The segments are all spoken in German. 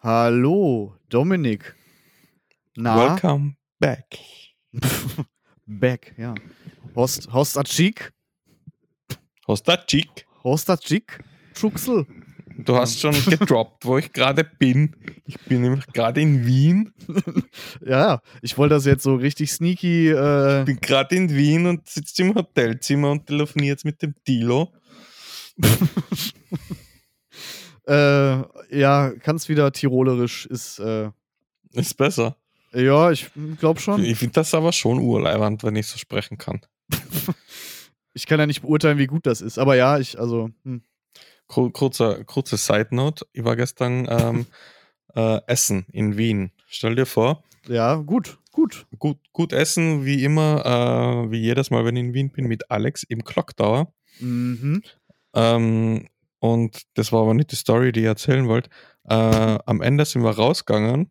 Hallo, Dominik. Na? Welcome back. Back, ja. Host, Hostatschik? Hostachik. Hostatschik? Schuxel. Du hast schon gedroppt, wo ich gerade bin. Ich bin nämlich gerade in Wien. Ja, ich wollte das jetzt so richtig sneaky. Äh, Ich bin gerade in Wien und sitze im Hotelzimmer und telefoniere jetzt mit dem Dilo. Äh, ja, kannst wieder tirolerisch. Ist, äh, Ist besser. ja, ich glaube schon. Ich finde das aber schon urleiwand, wenn ich so sprechen kann. Ich kann ja nicht beurteilen, wie gut das ist. Aber ja, ich, also, hm. Kur- Kurzer, kurze Side Note. Ich war gestern ähm, äh, essen in Wien. Stell dir vor, ja, gut, gut. gut, gut essen, wie immer, äh, wie jedes Mal, wenn ich in Wien bin, mit Alex im Clock Tower. Mhm. Ähm, und das war aber nicht die Story, die ich erzählen wollte. Äh, am Ende sind wir rausgegangen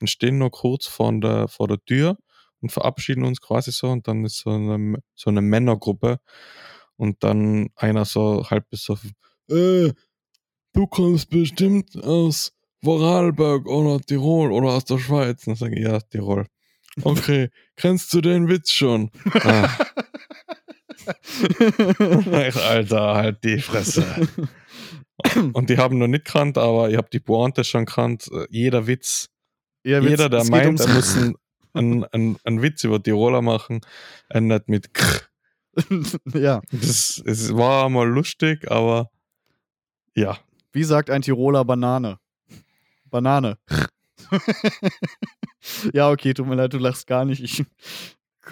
und stehen noch kurz vor der, vor der Tür und verabschieden uns quasi so. Und dann ist so eine, so eine Männergruppe und dann einer so halb besoffen. Äh, du kommst bestimmt aus Vorarlberg oder Tirol oder aus der Schweiz. Und dann sage ich, ja, Tirol. Okay, kennst du den Witz schon? Ah. Alter, halt die Fresse. Und die haben noch nicht kannt, aber ich habe die Pointe schon kannt. Jeder Witz, Ja, jeder, der meint, er muss einen, einen, einen, Witz über Tiroler machen, endet mit K. ja, Das, es war mal lustig, aber ja. wie sagt ein Tiroler Banane? Banane. ja, okay, tut mir leid, du lachst gar nicht. Ich,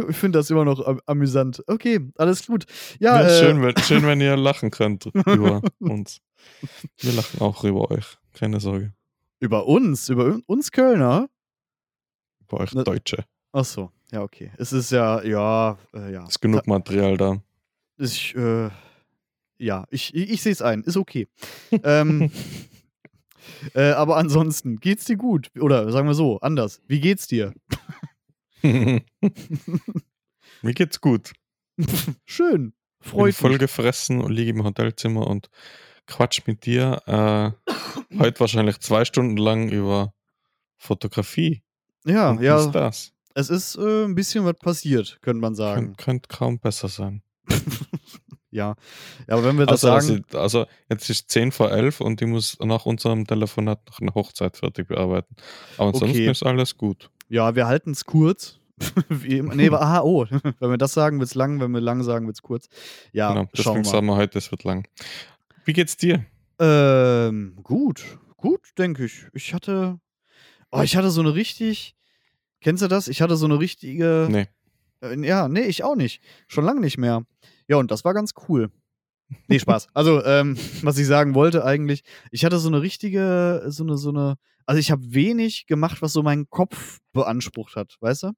ich finde das immer noch am- amüsant. Okay, alles gut. Ja, Ja, äh, schön, wenn, schön, wenn ihr lachen könnt über uns. Wir lachen auch über euch. Keine Sorge. über uns, über uns Kölner. Über euch Ne- Deutsche. Ach so, ja, okay. Es ist ja, ja, äh, ja. Ist genug Material da. Ich, äh, ja, ich, ich, ich sehe es ein, ist okay. ähm, äh, aber ansonsten, geht's dir gut? Oder sagen wir so, anders. Wie geht's dir? Mir geht's gut. Schön. bin Freut voll mich. gefressen und liege im Hotelzimmer und quatsch mit dir. Äh, heute wahrscheinlich zwei Stunden lang über Fotografie. Ja, und ja, ist das? es ist äh, ein bisschen was passiert, könnte man sagen. Könnt, könnte kaum besser sein. Ja. ja, aber wenn wir das Also, sagen, ich, also jetzt ist 10 vor 11 und ich muss nach unserem Telefonat noch eine Hochzeit fertig bearbeiten. Aber ansonsten Okay. ist alles gut. Ja, wir halten es kurz. Wie immer. Nee, aha, oh, wenn wir das sagen, wird's lang, wenn wir lang sagen, wird's kurz. Ja, genau. schauen Deswegen sagen wir heute, es wird lang. Wie geht's dir? Ähm, gut, gut, denke ich. Ich hatte, oh, ich hatte so eine richtig, kennst du das? Ich hatte so eine richtige, Nee. äh, ja, nee, ich auch nicht. Schon lange nicht mehr. Ja, und das war ganz cool. Nee, Spaß. Also, ähm, was ich sagen wollte eigentlich, ich hatte so eine richtige, so eine, so eine, also ich habe wenig gemacht, was so meinen Kopf beansprucht hat, weißt du?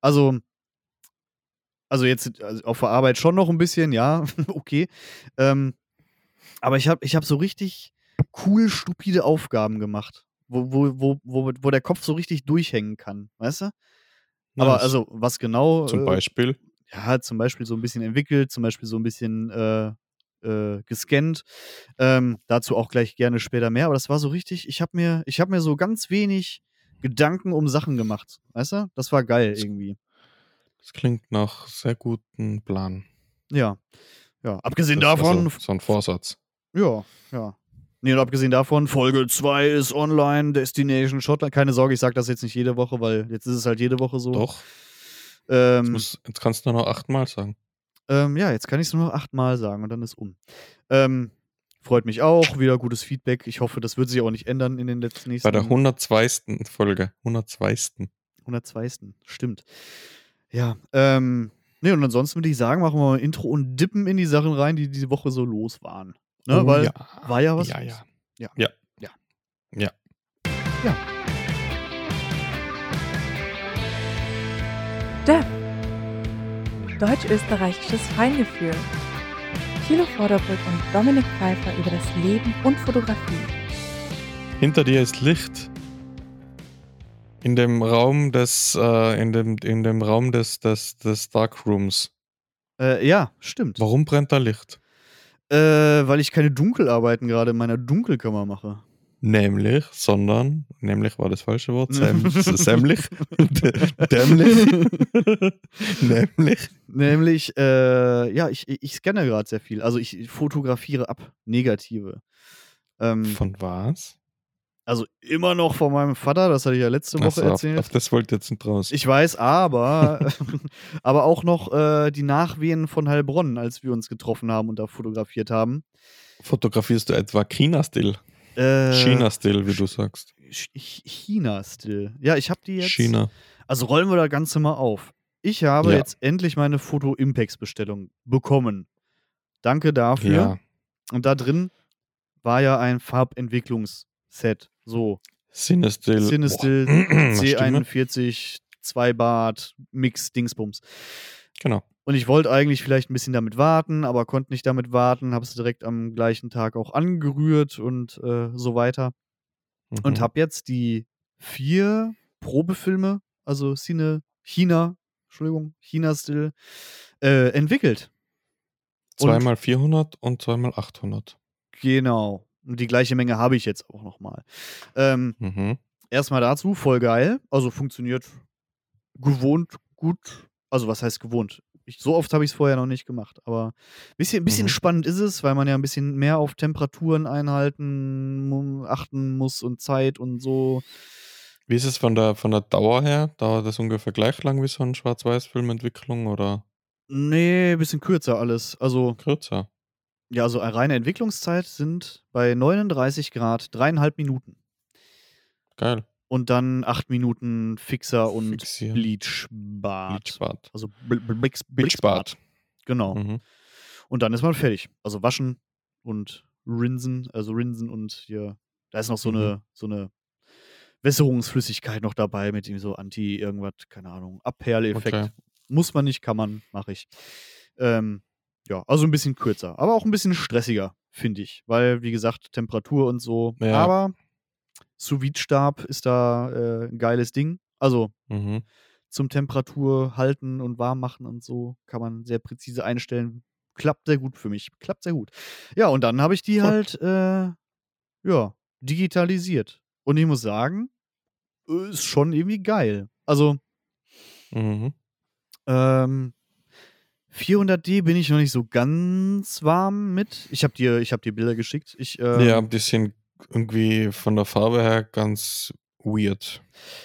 Also, also jetzt also auf der Arbeit schon noch ein bisschen, ja, okay. Ähm, aber ich habe ich hab so richtig cool stupide Aufgaben gemacht, wo, wo, wo, wo, wo der Kopf so richtig durchhängen kann, weißt du? Aber also, was genau? Zum äh, Beispiel. ja, zum Beispiel so ein bisschen entwickelt, zum Beispiel so ein bisschen äh, äh, gescannt. Ähm, dazu auch gleich gerne später mehr. Aber das war so richtig, ich habe mir, ich habe mir so ganz wenig Gedanken um Sachen gemacht. Weißt du? Das war geil irgendwie. Das klingt nach sehr guten Plan. Ja. Ja. Abgesehen Das- davon, Also, so ein Vorsatz. ja, ja. Nee, und abgesehen davon, Folge 2 ist online, Destination Schottland. Keine Sorge, ich sage das jetzt nicht jede Woche, weil jetzt ist es halt jede Woche so. Doch. Jetzt, Ähm, muss, jetzt kannst du nur noch achtmal sagen. Ähm, ja, jetzt kann ich es nur noch achtmal sagen und dann ist um. Ähm, freut mich auch, wieder gutes Feedback. Ich hoffe, das wird sich auch nicht ändern in den letzten nächsten Bei der 102. Folge. 102. 102. Stimmt. Ja, ähm, ne, und ansonsten würde ich sagen, machen wir mal ein Intro und dippen in die Sachen rein, die diese Woche so los waren. Ne, Oh weil ja. war ja was Ja, ja. Ja. Ja. Ja. Ja. Ja. DEF. Deutsch-österreichisches Feingefühl. Thilo Vorderbrück und Dominik Pfeiffer über das Leben und Fotografie. Hinter dir ist Licht. In dem Raum des, äh, in dem, in dem Raum des, des, des Darkrooms. Äh, ja, stimmt. Warum brennt da Licht? Äh, weil ich keine Dunkelarbeiten gerade in meiner Dunkelkammer mache. Nämlich, sondern, nämlich war das falsche Wort, säm, sämlich, dämlich, nämlich, Nämlich, äh, ja, ich, ich scanne gerade sehr viel. Also ich fotografiere ab Negative. Ähm, von was? also immer noch von meinem Vater, das hatte ich ja letzte Woche auf, erzählt. auf das wollte ich jetzt nicht raus. Ich weiß, aber, aber auch noch äh, die Nachwehen von Heilbronn, als wir uns getroffen haben und da fotografiert haben. Fotografierst du etwa China-Stil? Äh, China-Stil, wie du sagst. Ch- Ch- China still. Ja, ich habe die jetzt. China. Also rollen wir das Ganze mal auf. Ich habe Ja. jetzt endlich meine Foto-Impex-Bestellung bekommen. Danke dafür. Ja. Und da drin war ja ein Farbentwicklungsset. So, Cinestil. Cinestil, Boah. Stimme. C41, 2 Bart, Mix, Dingsbums. Genau. Und ich wollte eigentlich vielleicht ein bisschen damit warten, aber konnte nicht damit warten, habe es direkt am gleichen Tag auch angerührt und äh, so weiter. Und Mhm. habe jetzt die vier Probefilme, also Cine China, Entschuldigung, China-Still, äh, entwickelt. Und- zweimal 400 und zweimal 800. Genau. Und die gleiche Menge habe ich jetzt auch nochmal. Ähm, Mhm. erstmal dazu, voll geil. Also funktioniert gewohnt gut. Also was heißt gewohnt? Ich, so oft habe ich es vorher noch nicht gemacht. Aber ein bisschen, bisschen Mhm. spannend ist es, weil man ja ein bisschen mehr auf Temperaturen einhalten, achten muss und Zeit und so. Wie ist es von der, von der Dauer her? Dauert das ungefähr gleich lang wie so ein Schwarz-Weiß-Filmentwicklung oder Nee, ein bisschen kürzer alles. Also, kürzer? ja, also eine reine Entwicklungszeit sind bei 39 Grad dreieinhalb Minuten. Geil. Und dann acht Minuten Fixer und Fixieren. Bleachbad. Bleachbad. Also Bl Bl Blix Bleachbad. Genau. Mhm. Und dann ist man fertig. Also waschen und rinsen, also rinsen und hier, da ist noch so Mhm. eine, so eine Wässerungsflüssigkeit noch dabei mit ihm so Anti irgendwas, keine Ahnung, Abperleffekt. Okay. Muss man nicht, kann man, mache ich. Ähm, ja, also ein bisschen kürzer, aber auch ein bisschen stressiger, finde ich, weil wie gesagt Temperatur und so. Ja. Aber sous stab ist da äh, ein geiles Ding. Also Mhm. zum Temperatur halten und warm machen und so kann man sehr präzise einstellen. Klappt sehr gut für mich. Klappt sehr gut. Ja, und dann habe ich die halt, äh, ja, digitalisiert. Und ich muss sagen, äh, ist schon irgendwie geil. Also, Mhm. ähm, 400D bin ich noch nicht so ganz warm mit. Ich habe dir, ich hab dir Bilder geschickt. Ich, ähm, ja, die sind irgendwie von der Farbe her ganz weird.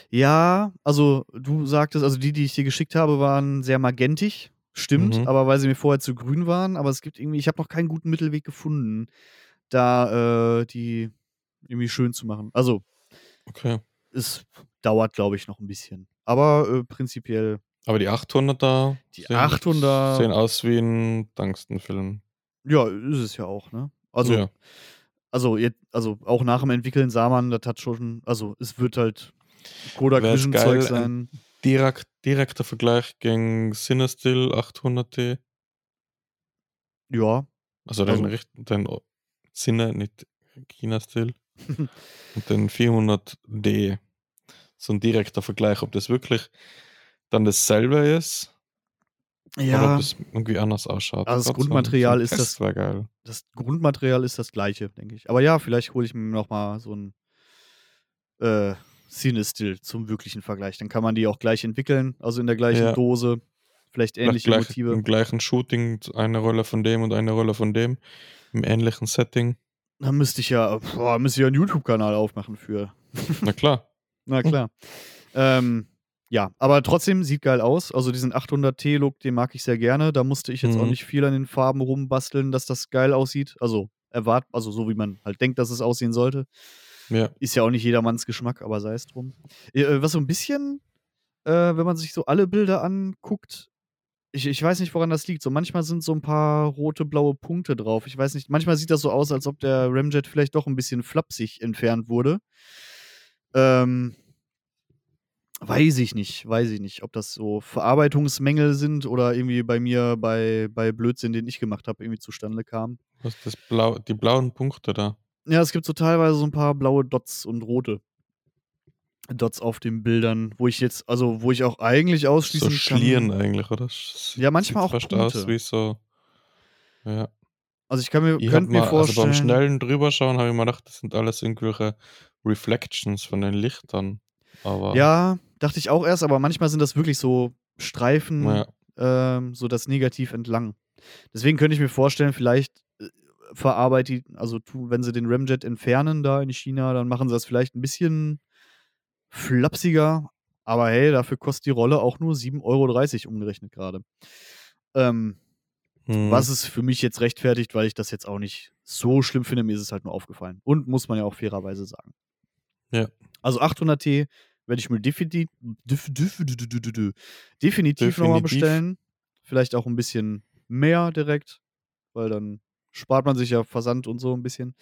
Ja, also du sagtest, also die, die ich dir geschickt habe, waren sehr magentig. Stimmt, Mhm. aber weil sie mir vorher zu grün waren. Aber es gibt irgendwie, ich habe noch keinen guten Mittelweg gefunden, da äh, die irgendwie schön zu machen. Also Okay. es dauert, glaube ich, noch ein bisschen. Aber äh, prinzipiell, Aber die 800er Die sehen, 800er sehen aus wie ein Tungstenfilm. ja, ist es ja auch, ne? Also, ja. Also, also auch nach dem Entwickeln sah man, das hat schon, also es wird halt Kodak Wär's Vision Zeug ein- sein. Direkt, direkter Vergleich gegen Cinestill 800D. Ja, Also den, Also- O- Cine, nicht China-Stil. und den 400D. So ein direkter Vergleich, ob das wirklich dann dasselbe ist oder ja. ob das irgendwie anders ausschaut. Also das Gott, Grundmaterial so ist das- wär geil. das Grundmaterial ist das gleiche, denke ich. Aber ja, vielleicht hole ich mir noch mal so ein äh, Cinestill zum wirklichen Vergleich. Dann kann man die auch gleich entwickeln, also in der gleichen Ja. Dose. Vielleicht ähnliche gleich, Motive. Im gleichen Shooting eine Rolle von dem und eine Rolle von dem. Im ähnlichen Setting. Da müsste ich ja, boah, müsste ich ja einen YouTube-Kanal aufmachen für. Na klar. Na klar. ähm, ja, aber trotzdem sieht geil aus. Also diesen 800T-Look, den mag ich sehr gerne. Da musste ich jetzt auch Mhm. nicht viel an den Farben rumbasteln, dass das geil aussieht. Also erwart, also so wie man halt denkt, dass es aussehen sollte. Ja. Ist ja auch nicht jedermanns Geschmack, aber sei es drum. Äh, was so ein bisschen, äh, wenn man sich so alle Bilder anguckt, ich, ich weiß nicht, woran das liegt. So manchmal sind so ein paar rote, blaue Punkte drauf. Ich weiß nicht, manchmal sieht das so aus, als ob der Ramjet vielleicht doch ein bisschen flapsig entfernt wurde. Ähm, weiß ich nicht, weiß ich nicht, ob das so Verarbeitungsmängel sind oder irgendwie bei mir bei, bei Blödsinn, den ich gemacht habe, irgendwie zustande kam. Was ist das Blau, die blauen Punkte da? Ja, es gibt so teilweise so ein paar blaue Dots und rote Dots auf den Bildern, wo ich jetzt, also wo ich auch eigentlich So ausschließen Schlieren kann. eigentlich, oder? S- Ja, manchmal sieht auch fast aus Punkte. wie so. Ja. Also ich kann mir, Ich hab könnte mir mal, also beim vorstellen. schnellen Drüberschauen habe ich mir gedacht, das sind alles irgendwelche Reflections von den Lichtern. Aber ja, dachte ich auch erst, aber manchmal sind das wirklich so Streifen, Ja. ähm, so das Negativ entlang. Deswegen könnte ich mir vorstellen, vielleicht äh, verarbeitet also wenn sie den Ramjet entfernen da in China, dann machen sie das vielleicht ein bisschen flapsiger. Aber hey, dafür kostet die Rolle auch nur 7,30 Euro umgerechnet gerade. Ähm, hm, Was es für mich jetzt rechtfertigt, weil ich das jetzt auch nicht so schlimm finde. Mir ist es halt nur aufgefallen. Und muss man ja auch fairerweise sagen. Ja. Also 800T werde ich mir definitiv, def, def, def, def, def, def, definitiv nochmal bestellen. Vielleicht auch ein bisschen mehr direkt, weil dann spart man sich ja Versand und so ein bisschen.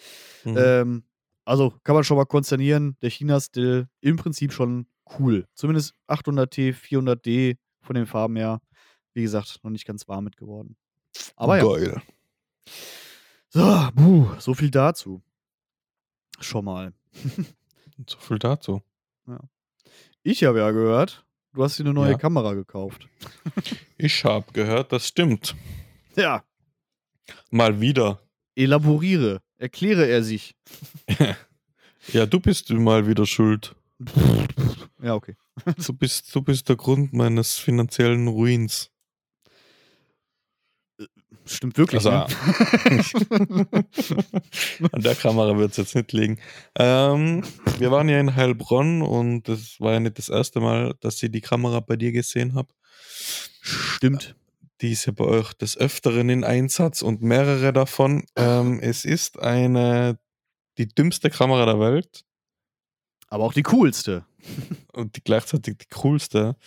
mhm. Ähm, also kann man schon mal konsternieren, der China-Still im Prinzip schon cool. Zumindest 800T, 400D von den Farben her. Wie gesagt, noch nicht ganz warm mit geworden. Aber ja. Geil. So, buh, so viel dazu. Schon mal. So viel dazu. Ich habe ja gehört, du hast dir eine neue Ja. Kamera gekauft. Ich habe gehört, das stimmt. Ja, Mal wieder. elaboriere. Erkläre er sich. Ja, du bist mal wieder schuld. Ja, okay. Du bist, du bist der Grund meines finanziellen Ruins. Stimmt wirklich. Also, ne? An der Kamera wird es jetzt nicht liegen. Ähm, wir waren ja in Heilbronn und das war ja nicht das erste Mal, dass ich die Kamera bei dir gesehen habe. Stimmt. Die ist ja bei euch des Öfteren in Einsatz und mehrere davon. Ähm, es ist eine, die dümmste Kamera der Welt Aber auch die coolste. und die gleichzeitig die coolste.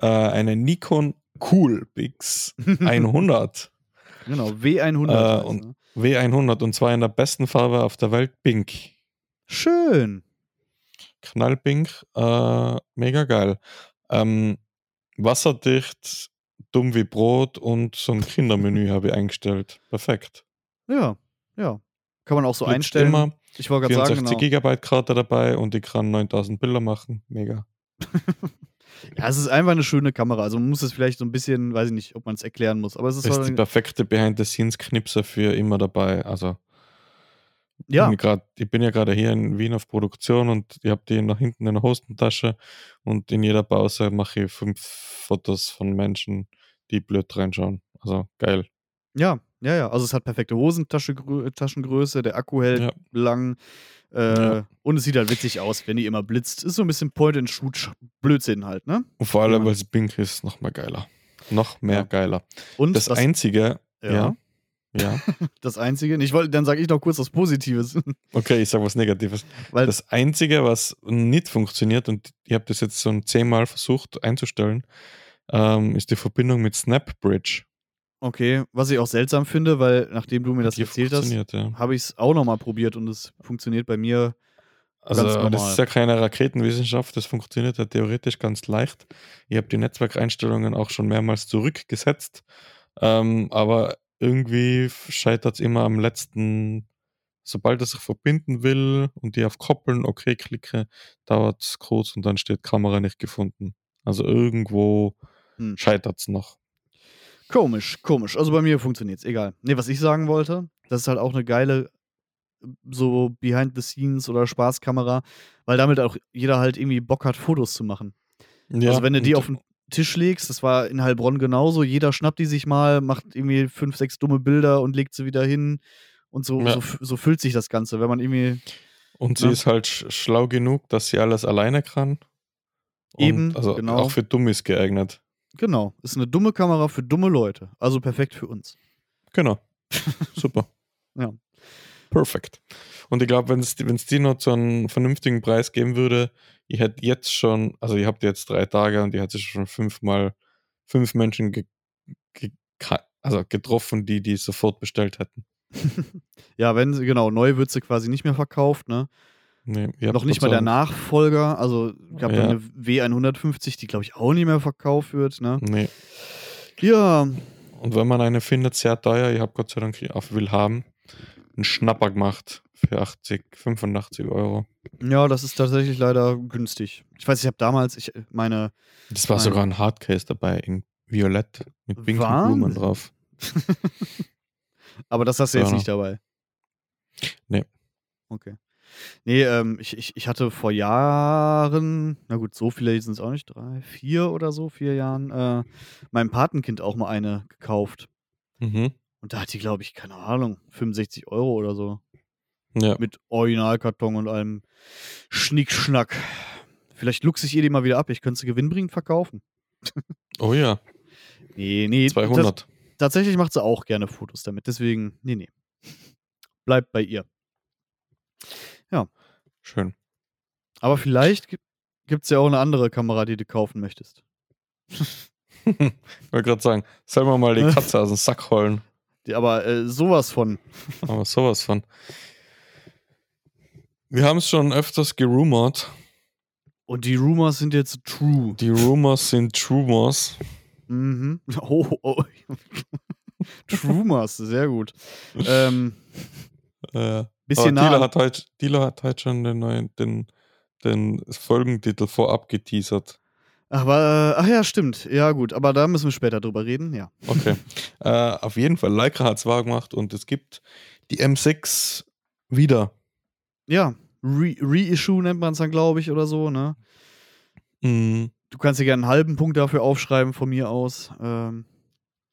Äh, eine Nikon Coolpix 100. Genau, W100. Äh, und- ne? W100 und zwar in der besten Farbe auf der Welt, Pink. Schön. Knallpink, äh, mega geil. Ähm, wasserdicht, dumm wie Brot und so ein Kindermenü habe ich eingestellt. Perfekt. Ja, ja. Kann man auch so Blitzt einstellen. Immer ich wollte gerade 64 sagen, genau. Gigabyte Karte dabei und ich kann 9000 Bilder machen. Mega. Ja, es ist einfach eine schöne Kamera. Also man muss es vielleicht so ein bisschen, weiß ich nicht, ob man es erklären muss. Aber es ist, Ist die halt, perfekte Behind-the-Scenes-Knipse für immer dabei. Also ja, bin ich, grad, ich bin ja gerade hier in Wien auf Produktion und ich habe die nach hinten in der Hosentasche und in jeder Pause mache ich fünf Fotos von Menschen, die blöd reinschauen. Also geil. ja, ja, ja. Also es hat perfekte Hosentaschengröße, der Akku hält Ja. lang. Äh, Ja. Und es sieht halt witzig aus, wenn die immer blitzt. Ist so ein bisschen Point-and-Shoot-Blödsinn halt, ne? Und vor allem, Ja. weil es pink ist, noch mal geiler. Noch mehr Ja. geiler. Und Das, Einzige, ja. ja. Das Einzige, ich wollte, dann sage ich noch kurz was Positives. Okay, ich sag was Negatives. Weil Das Einzige, was nicht funktioniert, und ich habe das jetzt so ein zehnmal versucht einzustellen, ähm, ist die Verbindung mit SnapBridge. Okay, was ich auch seltsam finde, weil nachdem du mir das erzählt hast, ja. habe ich es auch nochmal probiert und es funktioniert bei mir. Also Ganz normal. das ist ja keine Raketenwissenschaft, das funktioniert ja theoretisch ganz leicht. Ich habe die Netzwerkeinstellungen auch schon mehrmals zurückgesetzt, ähm, aber irgendwie scheitert es immer am letzten, sobald es sich verbinden will und die auf Koppeln okay klicke, dauert es kurz und dann steht Kamera nicht gefunden. Also irgendwo Hm. scheitert es noch. Komisch, komisch. Also bei mir funktioniert es, egal. Nee, was ich sagen wollte, das ist halt auch eine geile so Behind the Scenes oder Spaßkamera, weil damit auch jeder halt irgendwie Bock hat, Fotos zu machen. Ja, also wenn du die auf den Tisch legst, das war in Heilbronn genauso, jeder schnappt die sich mal, macht irgendwie fünf, sechs dumme Bilder und legt sie wieder hin und so, Ja. so, so füllt sich das Ganze, wenn man irgendwie Und sie Ne? ist halt sch schlau genug, dass sie alles alleine kann. Und Eben, also genau. auch für Dummies geeignet. Genau, ist eine dumme Kamera für dumme Leute. Also perfekt für uns. Genau. Super. Ja. Perfekt. Und ich glaube, wenn es die noch zu einem vernünftigen Preis geben würde, ich hätte jetzt schon, also ihr habt jetzt drei Tage und ihr hättet schon fünfmal fünf Menschen ge, ge, also getroffen, die die sofort bestellt hätten. Ja, wenn sie, genau, neu wird sie quasi nicht mehr verkauft, ne? Nee, Noch nicht mal der Nachfolger, also gab Ja. ja. eine W150, die glaube ich auch nicht mehr verkauft wird, ne? Nee. Ja, Und wenn man eine findet, sehr teuer, ich habe Gott sei Dank auf Willhaben einen Schnapper gemacht für 80, 85 Euro. ja, das ist tatsächlich leider günstig. Ich weiß, ich habe damals, ich meine, Das war Nein. sogar ein Hardcase dabei in Violett mit pinken Wahnsinn. Blumen drauf. Aber das hast du jetzt Ja. nicht dabei. Nee. Okay. Nee, ähm, ich, ich, ich hatte vor Jahren, na gut, so viele sind es auch nicht, drei, vier oder so, vier Jahren, äh, meinem Patenkind auch mal eine gekauft. Mhm. Und da hat die, glaube ich, keine Ahnung, 65 Euro oder so. Ja. Mit Originalkarton und allem Schnickschnack. Vielleicht luchse ich ihr die mal wieder ab. Ich könnte sie gewinnbringend verkaufen. Oh ja, Nee, nee. tats- 200. tatsächlich macht sie auch gerne Fotos damit. Deswegen, nee, nee. Bleibt bei ihr. Schön. Aber vielleicht gibt es ja auch eine andere Kamera, die du kaufen möchtest. Ich wollte gerade sagen, sollen wir mal die Katze aus dem Sack holen? Die, aber äh, sowas von. Aber sowas von. Wir haben es schon öfters gerumort. Und die Rumors sind jetzt true. Die Rumors sind Trumors. Mhm. Oh, oh. Trumors, sehr gut. Ähm, Äh, bisschen nah. hat, heute, Dilo hat heute schon den, neuen, den, den Folgentitel vorab geteasert. Aber, ach ja, stimmt. Ja, gut. Aber da müssen wir später drüber reden, ja. Okay. äh, auf jeden Fall, Leica hat es wahr gemacht und es gibt die M6 wieder. Ja, Re Reissue nennt man es dann, glaube ich, oder so, ne? Mhm. Du kannst dir gerne einen halben Punkt dafür aufschreiben von mir aus. Ähm,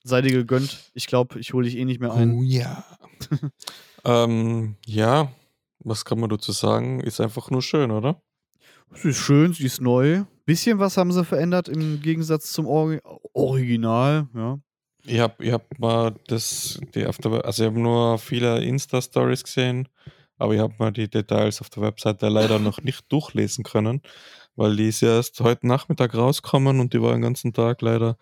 sei dir gegönnt. Ich glaube, ich hole dich eh nicht mehr ein. Oh ja. ähm, ja, was kann man dazu sagen? Ist einfach nur schön, oder? Sie ist schön, sie ist neu. Bisschen was haben sie verändert im Gegensatz zum Ori Original, ja. Ich habe ich hab mal das, die auf der, also ich habe nur viele Insta-Stories gesehen, aber ich habe mal die Details auf der Webseite leider noch nicht durchlesen können, weil die ist ja erst heute Nachmittag rauskommen und die war den ganzen Tag leider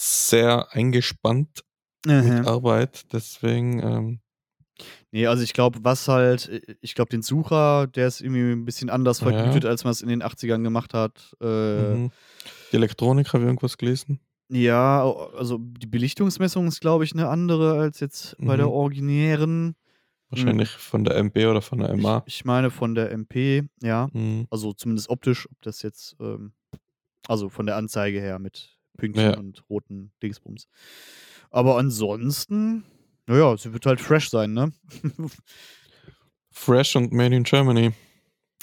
sehr eingespannt mit Mhm. Arbeit. Deswegen, ähm, Nee, also ich glaube, was halt, ich glaube, den Sucher, der ist irgendwie ein bisschen anders Ja. vergütet, als man es in den 80ern gemacht hat. Äh, mhm. die Elektronik habe ich irgendwas gelesen. Ja, also die Belichtungsmessung ist, glaube ich, eine andere als jetzt bei der Mhm. originären. Wahrscheinlich von der MB oder von der MA. Ich, ich meine von der MP, ja. Mhm. Also zumindest optisch, ob das jetzt, ähm, also von der Anzeige her mit Pünktchen Ja. und roten Dingsbums. Aber ansonsten, naja, sie wird halt fresh sein, ne? Fresh und Made in Germany.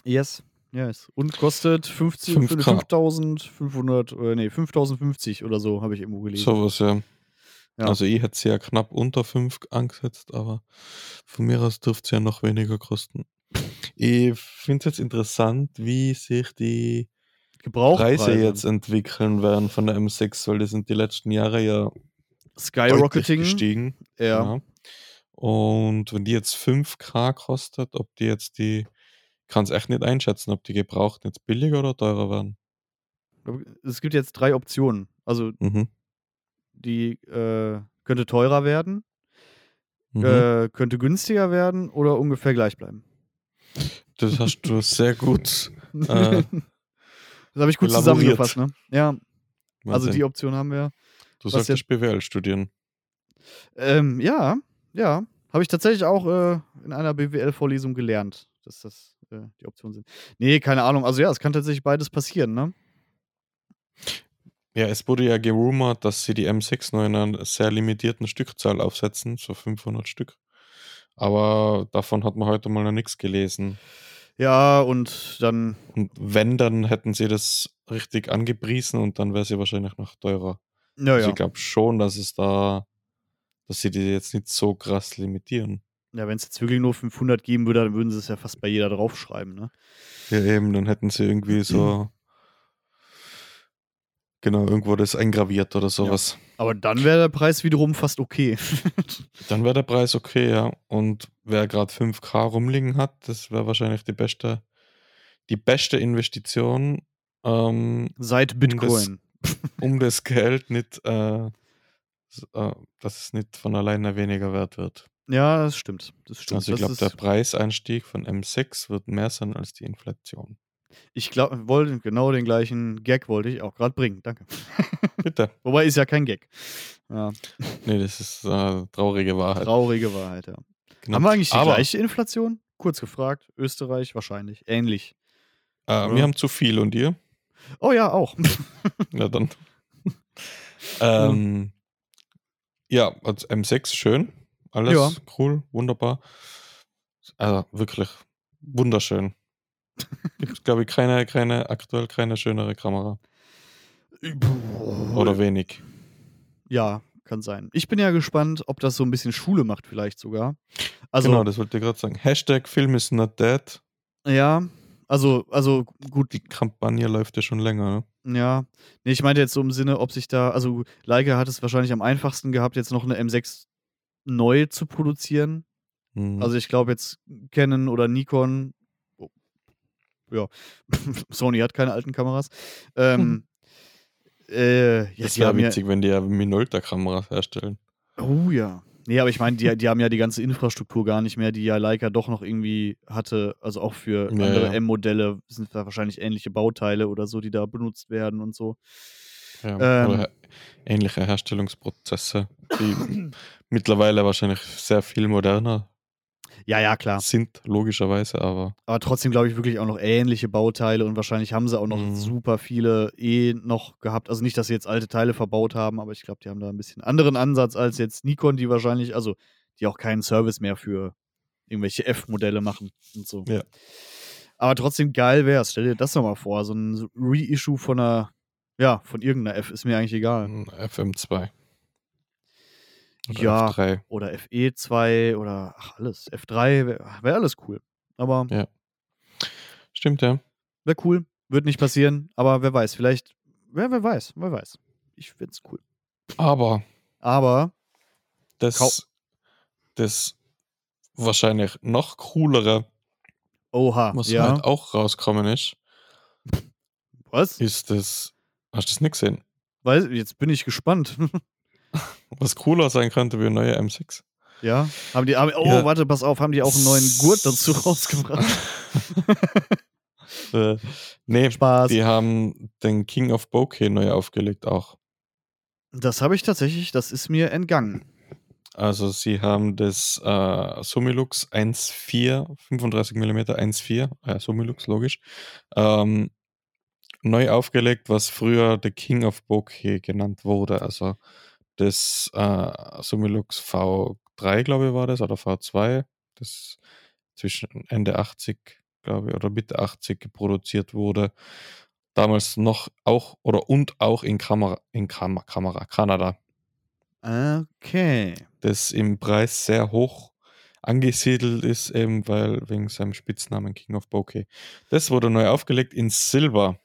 yes. Yes. Und kostet 50 5K. 5500, äh, nee, 5050 oder so, habe ich irgendwo gelesen. Sowas, ja. Ja. Also ich hätte sie ja knapp unter 5 angesetzt, aber von mir aus dürfte sie ja noch weniger kosten. Ich finde es jetzt interessant, wie sich die Gebrauchpreise. Preise jetzt entwickeln werden von der M6, weil die sind die letzten Jahre ja Skyrocketing. gestiegen. Ja. Und wenn die jetzt 5K kostet, ob die jetzt die, kann es echt nicht einschätzen, ob die gebraucht jetzt billiger oder teurer werden. Es gibt jetzt drei Optionen. Also Mhm. die äh, könnte teurer werden, Mhm. äh, könnte günstiger werden oder ungefähr gleich bleiben. Das hast du sehr gut. Äh, das habe ich gut elaboriert. zusammengefasst, ne? Ja, also die Option haben wir. du solltest BWL studieren. Ähm, ja, ja. Habe ich tatsächlich auch äh, in einer BWL-Vorlesung gelernt, dass das äh, die Optionen sind. Nee, keine Ahnung. Also ja, es kann tatsächlich beides passieren, ne? Ja, es wurde ja gerumort, dass sie die M6 nur in einer sehr limitierten Stückzahl aufsetzen, so 500 Stück. Aber davon hat man heute mal noch nichts gelesen. Ja, und dann, Und wenn, dann hätten sie das richtig angepriesen und dann wäre sie wahrscheinlich noch teurer. ja, Also ja. ich glaube schon, dass es da, dass sie die jetzt nicht so krass limitieren. Ja, wenn es jetzt wirklich nur 500 geben würde, dann würden sie es ja fast bei jeder draufschreiben, ne? Ja, eben, dann hätten sie irgendwie so, genau, irgendwo das eingraviert oder sowas. Aber dann wäre der Preis wiederum fast okay. Dann wäre der Preis okay, ja. Und wer gerade 5K rumliegen hat, das wäre wahrscheinlich die beste, die beste Investition, ähm, Seit Bitcoin. um das Geld nicht, äh, äh, dass es nicht von alleine weniger wert wird. Ja, das stimmt. Das stimmt. Also ich Das glaube, der Preiseinstieg von M6 wird mehr sein als die Inflation. Ich glaube, wollte genau den gleichen Gag wollte ich auch gerade bringen. Danke. Bitte. Wobei ist ja kein Gag. Ja, Nee, das ist äh, traurige Wahrheit. traurige Wahrheit, ja. Genau. Haben wir eigentlich die Aber, gleiche Inflation? Kurz gefragt. Österreich wahrscheinlich. Ähnlich. Äh, wir haben zu viel und ihr? Oh ja, auch. Ja, dann. ähm, ja, also M6 schön. alles Ja. cool, wunderbar. Also wirklich wunderschön. Gibt, glaube ich, keine, keine, aktuell keine schönere Kamera. Oder wenig. Ja, kann sein. Ich bin ja gespannt, ob das so ein bisschen Schule macht, vielleicht sogar. Also, genau, das wollte ich gerade sagen. Hashtag Film is not dead. ja, also, also gut, Die Kampagne läuft ja schon länger. Ne? ja. Nee, ich meinte jetzt so im Sinne, ob sich da, also Leica hat es wahrscheinlich am einfachsten gehabt, jetzt noch eine M6 neu zu produzieren. Mhm. Also ich glaube jetzt Canon oder Nikon, ja, Sony hat keine alten Kameras. Ähm, äh, ja, das wäre haben ja, witzig, wenn die ja Minolta-Kameras herstellen. oh ja. Nee, aber ich meine, die, die haben ja die ganze Infrastruktur gar nicht mehr, die ja Leica doch noch irgendwie hatte. Also auch für Ja, andere ja. M-Modelle sind da wahrscheinlich ähnliche Bauteile oder so, die da benutzt werden und so. Ja, Ähm. oder ähnliche Herstellungsprozesse, die mittlerweile wahrscheinlich sehr viel moderner Ja, ja, klar. sind, logischerweise, aber Aber trotzdem glaube ich wirklich auch noch ähnliche Bauteile und wahrscheinlich haben sie auch noch Mhm. super viele eh noch gehabt. Also nicht, dass sie jetzt alte Teile verbaut haben, aber ich glaube, die haben da ein bisschen anderen Ansatz als jetzt Nikon, die wahrscheinlich, also die auch keinen Service mehr für irgendwelche F-Modelle machen und so. Ja. Aber trotzdem geil wär's. Stell dir das doch mal vor. So ein Reissue von einer, ja, von irgendeiner F ist mir eigentlich egal. ein FM2. Oder Ja. F3. Oder FE2 oder ach, alles. F3 wäre wär alles cool. Aber Ja. Stimmt, ja. Wäre cool. Wird nicht passieren, aber wer weiß. Vielleicht, wer, wer weiß, wer weiß. Ich find's cool. Aber Aber, das, das wahrscheinlich noch coolere, oha, was ja. halt auch rausgekommen ist, Was? ist das. Hast du das nicht gesehen? Weiß, jetzt bin ich gespannt. Was cooler sein könnte wie ein neuer M6. ja. Haben die, haben, oh, Ja. warte, pass auf, haben die auch einen neuen Gurt dazu rausgebracht? äh, nee, Spaß. die haben den King of Bokeh neu aufgelegt auch. Das habe ich tatsächlich, das ist mir entgangen. Also sie haben das äh, Summilux 1.4, 35 mm 1.4, äh, Summilux logisch, ähm, neu aufgelegt, was früher der King of Bokeh genannt wurde. Also das äh, Summilux V3, glaube ich, war das, oder V2, das zwischen Ende 80, glaube ich, oder Mitte 80 produziert wurde. Damals noch auch oder und auch in Kamera, in Kam Kamera, Kanada Okay. das im Preis sehr hoch angesiedelt ist, eben weil wegen seinem Spitznamen King of Bokeh. Das wurde neu aufgelegt in Silber.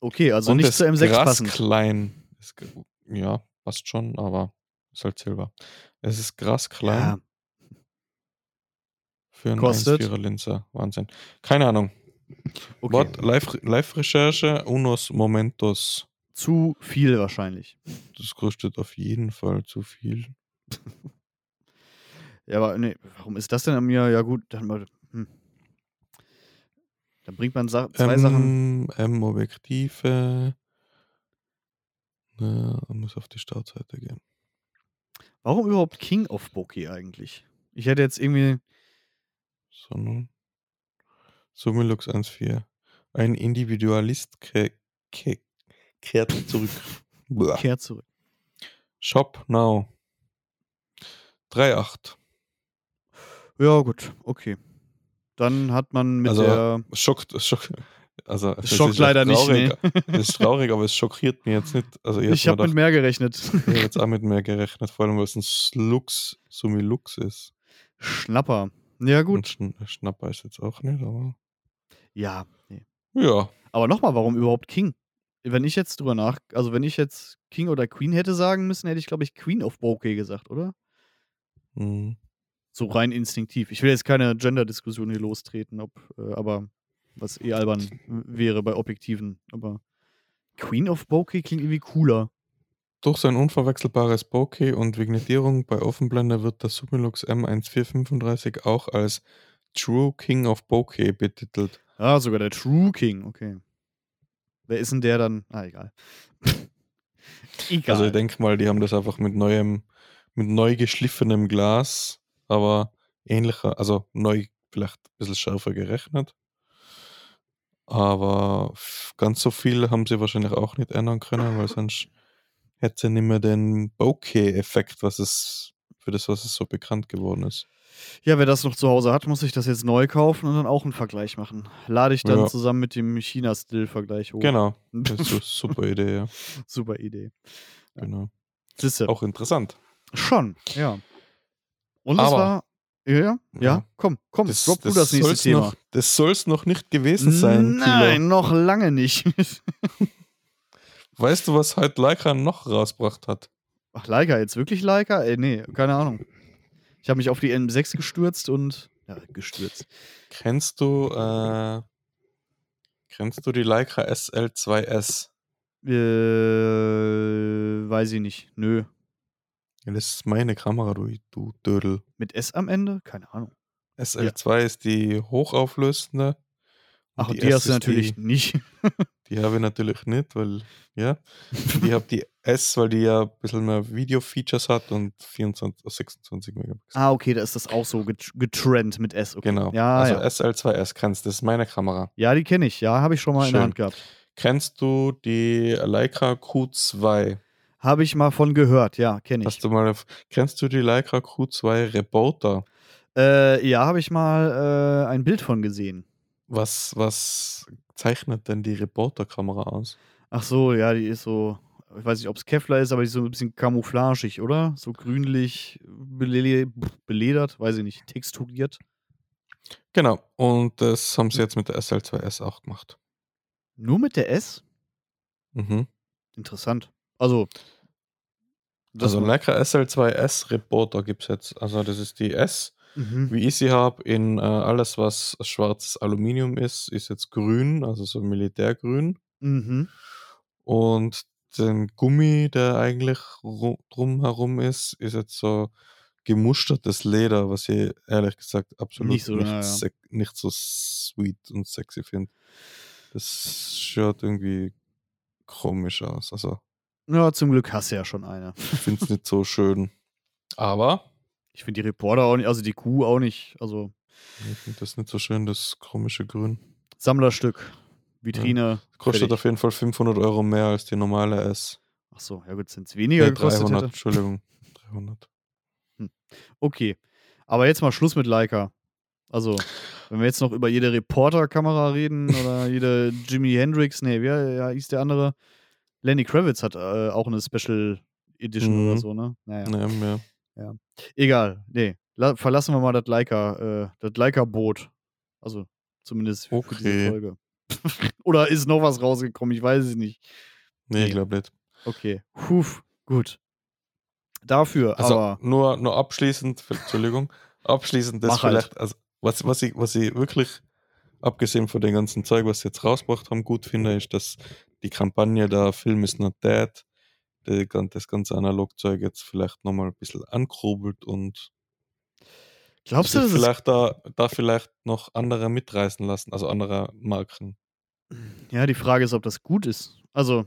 Okay, also Und nicht das zur M6 krass passend. klein. Ist ge- ja, passt schon, aber ist halt Silber. Es ist krass klein Ja, für Kostet? 1,4er Linse. Wahnsinn. Keine Ahnung. okay. Live- Live-Recherche, unos momentos. Zu viel wahrscheinlich. Das kostet auf jeden Fall zu viel. Ja, aber nee, warum ist das denn an mir? Ja, gut, dann, mal- hm. dann bringt man Sa zwei Sachen. M, M-Objektive. Na, muss auf die Startseite gehen. Warum überhaupt King of Bokeh eigentlich? Ich hätte jetzt irgendwie. So, nun. Summilux 1.4. Ein Individualist ke ke kehrt zurück. Blah. Kehr zurück. Shop now. 3.8. Ja, gut, okay. Dann hat man mit Also, der. Schockt, schock, also, es schockt ist ja leider nicht, traurig, nee. Es ist traurig, aber es schockiert mich jetzt nicht. Also, ich, Ich habe mit mehr gerechnet. ich hab jetzt auch mit mehr gerechnet, vor allem, weil es ein Lux, Summilux ist. Schnapper. Ja, gut. Schn Schnapper ist jetzt auch nicht, aber. Ja. Nee. Ja. Aber nochmal, warum überhaupt King? Wenn ich jetzt drüber nach. Also, wenn ich jetzt King oder Queen hätte sagen müssen, hätte ich, glaube ich, Queen of Bokeh gesagt, oder? Hm. So rein instinktiv. Ich will jetzt keine Gender-Diskussion hier lostreten, ob, äh, aber was eh albern wäre bei Objektiven. Aber Queen of Bokeh klingt irgendwie cooler. Durch sein unverwechselbares Bokeh und Vignettierung bei Offenblende wird das Summilux M1435 auch als True King of Bokeh betitelt. Ah, sogar der True King, okay. Wer ist denn der dann? Ah, egal. egal. Also ich denke mal, die haben das einfach mit neuem, mit neu geschliffenem Glas, aber ähnlicher, also neu vielleicht ein bisschen schärfer gerechnet. Aber ganz so viel haben sie wahrscheinlich auch nicht ändern können, weil sonst hätte sie nicht mehr den Bokeh-Effekt, was es für das, was es so bekannt geworden ist. Ja, wer das noch zu Hause hat, muss sich das jetzt neu kaufen und dann auch einen Vergleich machen. Lade ich dann Ja. zusammen mit dem China-Still-Vergleich hoch. Genau. Das ist eine super Idee, ja. Super Idee. Genau. Siehste. Auch interessant. Schon, ja. Und es Aber- war. Ja, ja, ja, komm, komm, drop du das nächste soll's Thema. Noch, das soll es noch nicht gewesen sein. Nein, Thilo. noch lange nicht. Weißt du, was heute Leica noch rausgebracht hat? Ach, Leica, jetzt wirklich Leica? Ey, nee, keine Ahnung. Ich habe mich auf die M6 gestürzt und. Ja, gestürzt. Kennst du, äh, kennst du die Leica SL2S? Äh, weiß ich nicht. Nö. Ja, das ist meine Kamera, du, du Dödel. Mit S am Ende? Keine Ahnung. SL2 ist die hochauflösende. Ach, die, S hast du natürlich Die, nicht. die habe ich natürlich nicht, weil, ja. Ich habe die S, weil die ja ein bisschen mehr Video-Features hat und 24, äh, 26 Megapixel. ah, okay, da ist das auch so get- getrennt mit S. Okay. Genau. Ja, also ja. SL2S kennst du, das ist meine Kamera. ja, die kenne ich. Ja, habe ich schon mal in der Schön. Hand gehabt. Kennst du die Leica Q2? Habe ich mal von gehört. Ja, kenne ich. Hast du mal, kennst du die Leica Q2 Reporter? Äh, ja, habe ich mal äh, ein Bild von gesehen. Was, was zeichnet denn die Reporter-Kamera aus? Ach so, ja, die ist so. Ich weiß nicht, ob es Kevlar ist, aber die ist so ein bisschen camouflagig, oder? So grünlich bele beledert, weiß ich nicht, texturiert. Genau. Und das haben sie jetzt mit der SL2S auch gemacht. Nur mit der S? Mhm. Interessant. Also. Das Also ma- Leica SL2S Reporter gibt es jetzt. Also das ist die S, Mhm. wie ich sie habe, in äh, alles, was schwarzes Aluminium ist, ist jetzt grün, also so Militärgrün. Mhm. Und den Gummi, der eigentlich ru- drumherum ist, ist jetzt so gemustertes Leder, was ich ehrlich gesagt absolut Nicht nicht so, so, ja, ja. nicht so sweet und sexy finde. Das schaut irgendwie komisch aus. Also Ja, zum Glück hast du ja schon eine. ich finde es nicht so schön. Aber Ich finde die Reporter auch nicht, also die Kuh auch nicht. Also ich finde das nicht so schön, das komische Grün. Sammlerstück. Vitrine. Kostet fertig. auf jeden Fall 500 Euro mehr als die normale S. Ach so, ja gut, sind es weniger Nee, gekostet 300, hätte. Entschuldigung. 300. Okay. Aber jetzt mal Schluss mit Leica. Also, wenn wir jetzt noch über jede Reporter-Kamera reden oder jede Jimi Hendrix, nee, wer ja, hieß der andere? Lenny Kravitz hat äh, auch eine Special Edition Mhm. oder so, ne? Naja. Nee, mehr. Egal, nee. La verlassen wir mal das Leica, äh, das Leica-Boot. Also, zumindest für, für diese Okay. Folge. oder ist noch was rausgekommen? Ich weiß es nicht. Nee, Nee. ich glaube nicht. Okay. Puh, gut. Dafür, Also aber. nur, nur abschließend, Entschuldigung, abschließend das Mach halt. vielleicht, also was, was, ich, was ich wirklich, abgesehen von dem ganzen Zeug, was sie jetzt rausgebracht haben, gut finde, ist, dass die Kampagne da Film is not dead, die, das ganze Analogzeug jetzt vielleicht nochmal ein bisschen ankurbelt und Glaubst du, sich das ist vielleicht da, da vielleicht noch andere mitreißen lassen, also andere Marken. Ja, die Frage ist, ob das gut ist. Also,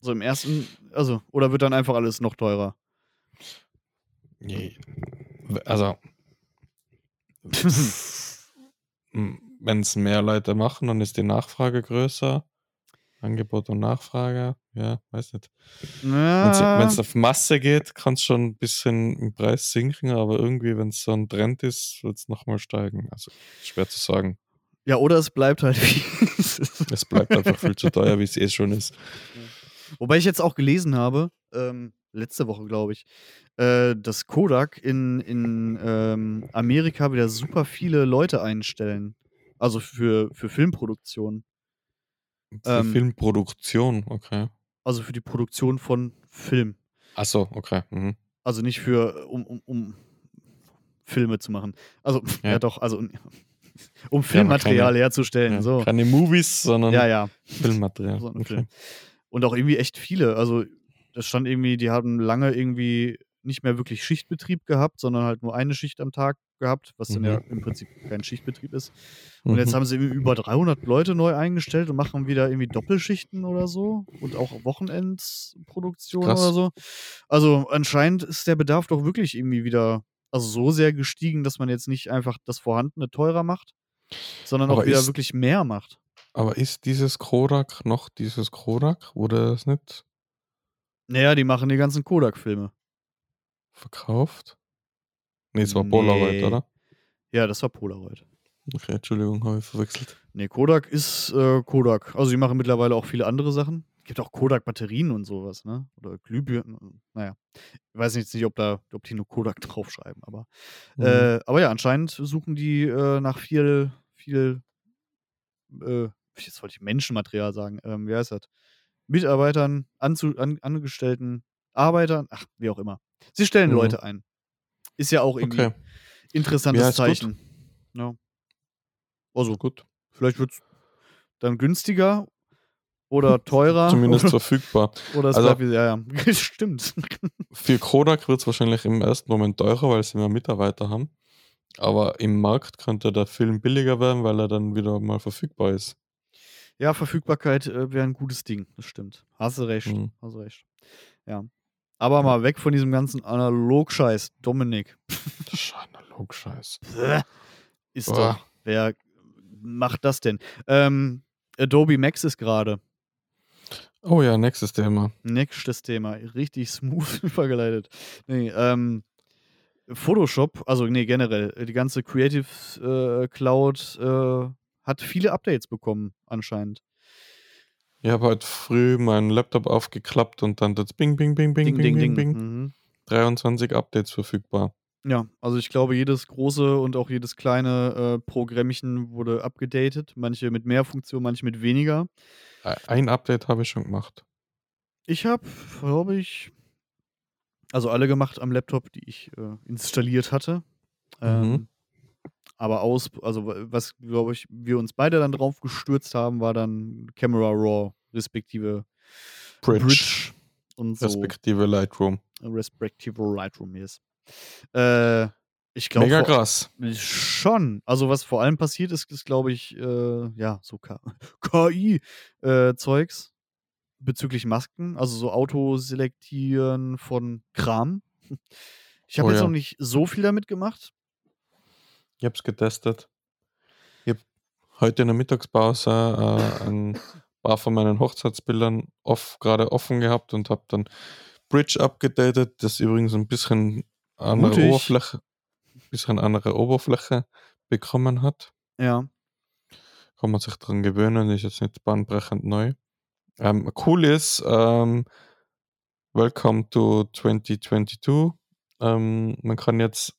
so im ersten, also, oder wird dann einfach alles noch teurer? Nee. Also, wenn es mehr Leute machen, dann ist die Nachfrage größer. Angebot und Nachfrage, ja, weiß nicht. Wenn Ja, es auf Masse geht, kann es schon ein bisschen im Preis sinken, aber irgendwie, wenn es so ein Trend ist, wird es nochmal steigen. Also schwer zu sagen. ja, oder es bleibt halt wie es ist. Es bleibt einfach viel zu teuer, wie es eh schon ist. Wobei ich jetzt auch gelesen habe, ähm, letzte Woche, glaube ich, äh, dass Kodak in, in ähm, Amerika wieder super viele Leute einstellen. Also für, für Filmproduktion. Für Ähm. Filmproduktion, okay. Also für die Produktion von Film. Achso, okay. Mhm. Also nicht für, um, um, um Filme zu machen. Also, ja, Ja. doch, also um Filmmaterial keine- herzustellen. Ja, so. Keine Movies, sondern Ja, ja. Filmmaterial. So okay. Film. Und auch irgendwie echt viele. Also, das stand irgendwie, die haben lange irgendwie nicht mehr wirklich Schichtbetrieb gehabt, sondern halt nur eine Schicht am Tag gehabt, was dann Mhm. ja im Prinzip kein Schichtbetrieb ist. Und jetzt Mhm. haben sie über 300 Leute neu eingestellt und machen wieder irgendwie Doppelschichten oder so und auch Wochenendproduktion Krass. oder so. Also anscheinend ist der Bedarf doch wirklich irgendwie wieder, also so sehr gestiegen, dass man jetzt nicht einfach das Vorhandene teurer macht, sondern auch Aber wieder ist- wirklich mehr macht. Aber ist dieses Kodak noch dieses Kodak? Wurde das nicht Naja, die machen die ganzen Kodak-Filme. Verkauft? Nee, es war Polaroid, Nee. oder? Ja, das war Polaroid. Okay, Entschuldigung, habe ich verwechselt. Nee, Kodak ist äh, Kodak. Also die machen mittlerweile auch viele andere Sachen. Gibt auch Kodak-Batterien und sowas, ne? Oder Glühbirnen. Naja. Ich weiß jetzt nicht, ob da, ob die nur Kodak draufschreiben, aber. Mhm. Äh, aber ja, anscheinend suchen die äh, nach viel, viel, äh, jetzt wollte ich Menschenmaterial sagen, ähm, wie heißt das? Mitarbeitern, Anzu an, Angestellten, Arbeitern, ach, wie auch immer. Sie stellen Mhm. Leute ein. Ist ja auch irgendwie Okay, interessantes Ja, ist gut. Zeichen. Ja. Also, gut. vielleicht wird es dann günstiger oder teurer. Zumindest oder, verfügbar. oder es also- bleibt wie, ja, ja. Stimmt. Für Kodak wird es wahrscheinlich im ersten Moment teurer, weil sie mehr Mitarbeiter haben. Aber im Markt könnte der Film billiger werden, weil er dann wieder mal verfügbar ist. Ja, Verfügbarkeit äh, wäre ein gutes Ding. Das stimmt. Hast du recht. Mhm. Hast du recht. Ja. Aber mal weg von diesem ganzen Analog-Scheiß. Dominik. Das ist analog Scheiß. Bäh. Ist Boah. doch. Wer macht das denn? Ähm, Adobe Max ist gerade. Oh ja, nächstes Thema. Nächstes Thema. Richtig smooth übergeleitet. Nee, ähm, Photoshop, also nee, generell, die ganze Creative äh, Cloud äh, hat viele Updates bekommen, anscheinend. Ich habe heute früh meinen Laptop aufgeklappt und dann das Bing, Bing, Bing, Bing, Ding, Bing, ding, Bing. Bing. Mhm. 23 Updates verfügbar. Ja, also ich glaube, jedes große und auch jedes kleine äh, Programmchen wurde abgedatet. Manche mit mehr Funktion, manche mit weniger. Ein Update habe ich schon gemacht. Ich habe, glaube ich, also alle gemacht am Laptop, die ich äh, installiert hatte. Ähm, Mhm. Aber aus, also wa- was, glaube ich, wir uns beide dann drauf gestürzt haben, war dann Camera Raw, respektive Bridge, und so. respektive Lightroom. respektive Lightroom, yes. Äh, ich glaube Mega krass. schon. Also was vor allem passiert ist, ist glaube ich, äh, ja, so KI-Zeugs bezüglich Masken, also so Autoselektieren von Kram. Ich habe Oh jetzt ja. noch nicht so viel damit gemacht. Ich habe es getestet. Ich habe heute in der Mittagspause äh, ein paar von meinen Hochzeitsbildern off, gerade offen gehabt und habe dann Bridge abgedatet, das übrigens ein bisschen andere Mutig. Oberfläche, bisschen andere Oberfläche bekommen hat. Ja. Kann man sich dran gewöhnen, ist jetzt nicht bahnbrechend neu. Ähm, cool ist, ähm, Welcome to 2022. Ähm, man kann jetzt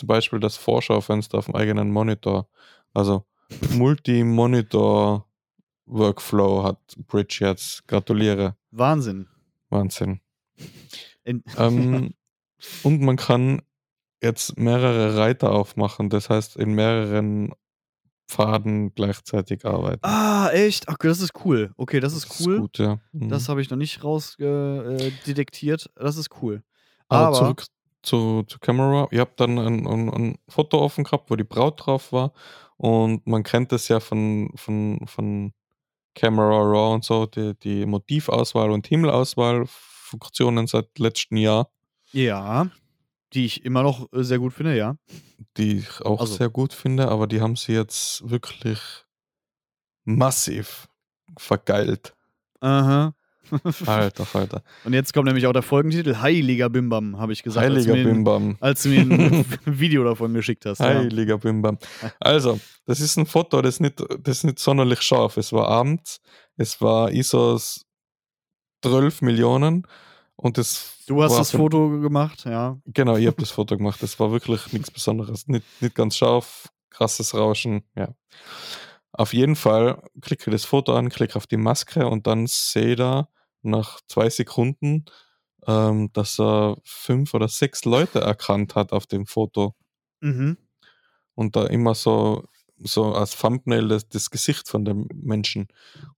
zum Beispiel das Vorschaufenster auf dem eigenen Monitor, also Multi-Monitor-Workflow hat Bridge jetzt. Gratuliere. Wahnsinn. Wahnsinn. In Ähm, und man kann jetzt mehrere Reiter aufmachen, das heißt in mehreren Pfaden gleichzeitig arbeiten. ah, echt? Ach, das ist cool. Okay, das ist cool. gut, ja. Mhm. Das habe ich noch nicht raus äh. Das ist cool. Aber, Aber, zurück zu, zu Camera. Ihr habt dann ein, ein, ein Foto offen gehabt, wo die Braut drauf war. Und man kennt das ja von, von, von Camera Raw und so, die, die Motivauswahl und Himmelauswahl-Funktionen seit letztem Jahr, ja, die ich immer noch äh, sehr gut finde, ja. die ich auch Also- sehr gut finde, aber die haben sie jetzt wirklich massiv vergeilt. Aha. Alter Falter. Und jetzt kommt nämlich auch der Folgentitel Heiliger Bimbam, habe ich gesagt, Heiliger als, du mir, Bimbam. als du mir ein Video davon geschickt hast. Ja. Heiliger Bimbam. Also, das ist ein Foto, das nicht, das ist nicht sonderlich scharf. Es war abends, es war ISOs 12 Millionen und das Du hast das Foto gemacht, ja. Genau, ich habe das Foto gemacht. Das war wirklich nichts Besonderes. Nicht, nicht ganz scharf, krasses Rauschen, ja. Auf jeden Fall klicke das Foto an, klicke auf die Maske und dann sehe da nach zwei Sekunden, ähm, dass er fünf oder sechs Leute erkannt hat auf dem Foto. Mhm. und da immer so, so als Thumbnail das, das Gesicht von dem Menschen.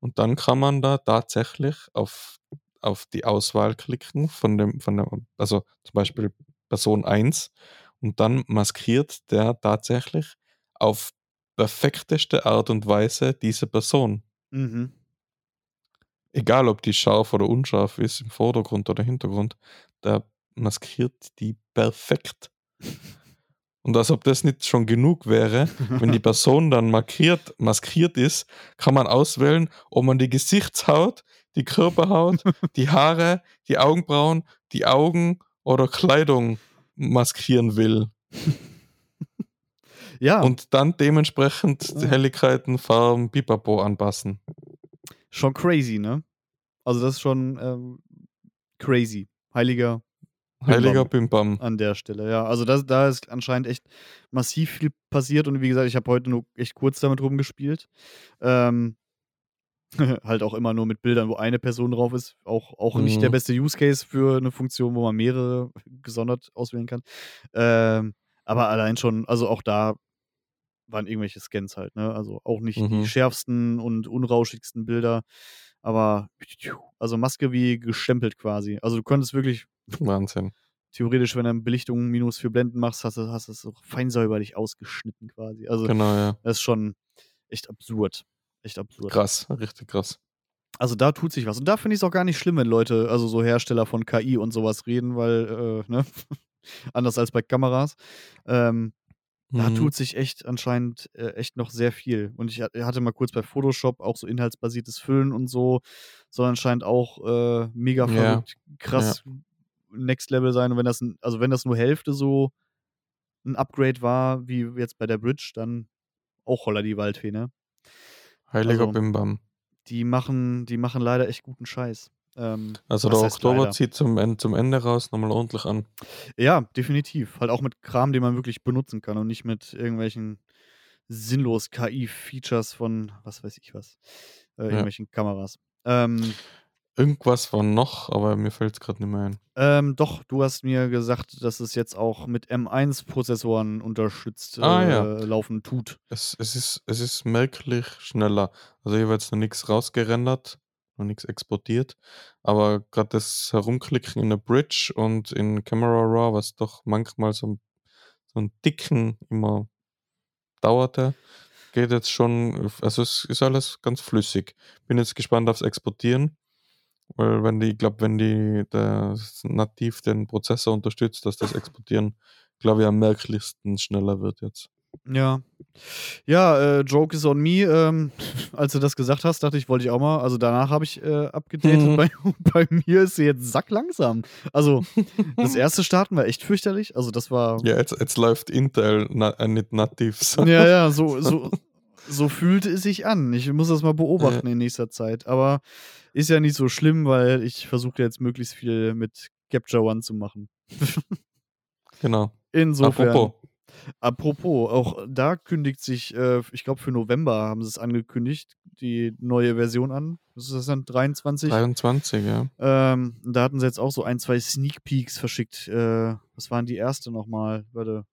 Und dann kann man da tatsächlich auf, auf die Auswahl klicken von dem, von dem, also zum Beispiel Person 1 und dann maskiert der tatsächlich auf perfekteste Art und Weise diese Person. Mhm. Egal ob die scharf oder unscharf ist, im Vordergrund oder Hintergrund, der maskiert die perfekt. Und als ob das nicht schon genug wäre, wenn die Person dann markiert, maskiert ist, kann man auswählen, ob man die Gesichtshaut, die Körperhaut, die Haare, die Augenbrauen, die Augen oder Kleidung maskieren will. Ja, Und dann dementsprechend. Helligkeiten, Farben, Pipapo anpassen. Schon crazy, ne? Also das ist schon ähm, crazy. Heiliger Heiliger Bim Bimbam. an der Stelle, ja. Also das, da ist anscheinend echt massiv viel passiert und wie gesagt, ich habe heute nur echt kurz damit rumgespielt. Ähm, halt auch immer nur mit Bildern, wo eine Person drauf ist. Auch, auch nicht der Mhm. beste Use Case für eine Funktion, wo man mehrere gesondert auswählen kann. Ähm, aber allein schon, also auch da waren irgendwelche Scans halt, ne? Also auch nicht die Mhm. schärfsten und unrauschigsten Bilder, aber also Maske wie gestempelt quasi. Also du konntest wirklich Wahnsinn. theoretisch, wenn du Belichtung minus für Blenden machst, hast du hast du es so fein säuberlich ausgeschnitten quasi. Also Genau, ja. das ist schon echt absurd. Echt absurd. Krass, richtig krass. Also da tut sich was. Und da finde ich es auch gar nicht schlimm, wenn Leute, also so Hersteller von KI und sowas reden, weil, äh, ne? Anders als bei Kameras. Ähm, da Mhm. tut sich echt anscheinend äh, echt noch sehr viel. Und ich hat- hatte mal kurz bei Photoshop auch so inhaltsbasiertes Füllen und so. Soll anscheinend auch äh, mega Ja, verrückt, krass Next Level sein. Und wenn das, also wenn das nur Hälfte so ein Upgrade war, wie jetzt bei der Bridge, dann auch holla die Waldfee, ne? Heiliger Also- Bimbam. Die machen, die machen leider echt guten Scheiß. Ähm, Also der Oktober zieht zum, En- zum Ende raus nochmal ordentlich an. Ja, definitiv. Halt auch mit Kram, den man wirklich benutzen kann und nicht mit irgendwelchen sinnlos KI-Features von was weiß ich was. Äh, irgendwelchen Kameras. Ähm, Irgendwas war noch, aber mir fällt es gerade nicht mehr ein. ähm, doch, du hast mir gesagt, dass es jetzt auch mit M1-Prozessoren unterstützt Ah, äh, ja. laufen tut. Es, es, ist, es ist merklich schneller. Also hier wird jetzt noch nichts rausgerendert, noch nichts exportiert. Aber gerade das Herumklicken in der Bridge und in Camera Raw, was doch manchmal so, so einen dicken immer dauerte, geht jetzt schon, also es ist alles ganz flüssig. Bin jetzt gespannt aufs Exportieren, weil wenn die, ich glaube, wenn die das nativ den Prozessor unterstützt, dass das Exportieren, glaube ich, am merklichsten schneller wird jetzt. Ja. Ja, äh, Joke is on me. Ähm, als du das gesagt hast, dachte ich, wollte ich auch mal. Also danach habe ich äh, abgedatet. Mhm. Bei, bei mir ist sie jetzt sacklangsam. Also das erste Starten war echt fürchterlich. Also das war. Ja, jetzt, jetzt läuft Intel na, äh, nicht nativ. So. Ja, ja, so, so, so fühlte es sich an. Ich muss das mal beobachten in nächster Zeit. Aber ist ja nicht so schlimm, weil ich versuche jetzt möglichst viel mit Capture One zu machen. Genau. Insofern. Apropos. Apropos, auch da kündigt sich, äh, ich glaube für November haben sie es angekündigt, die neue Version an. Was ist das dann? 23? 23, ja. Ähm, da hatten sie jetzt auch so ein, zwei Sneak Peeks verschickt. Äh, was waren die erste nochmal? Warte.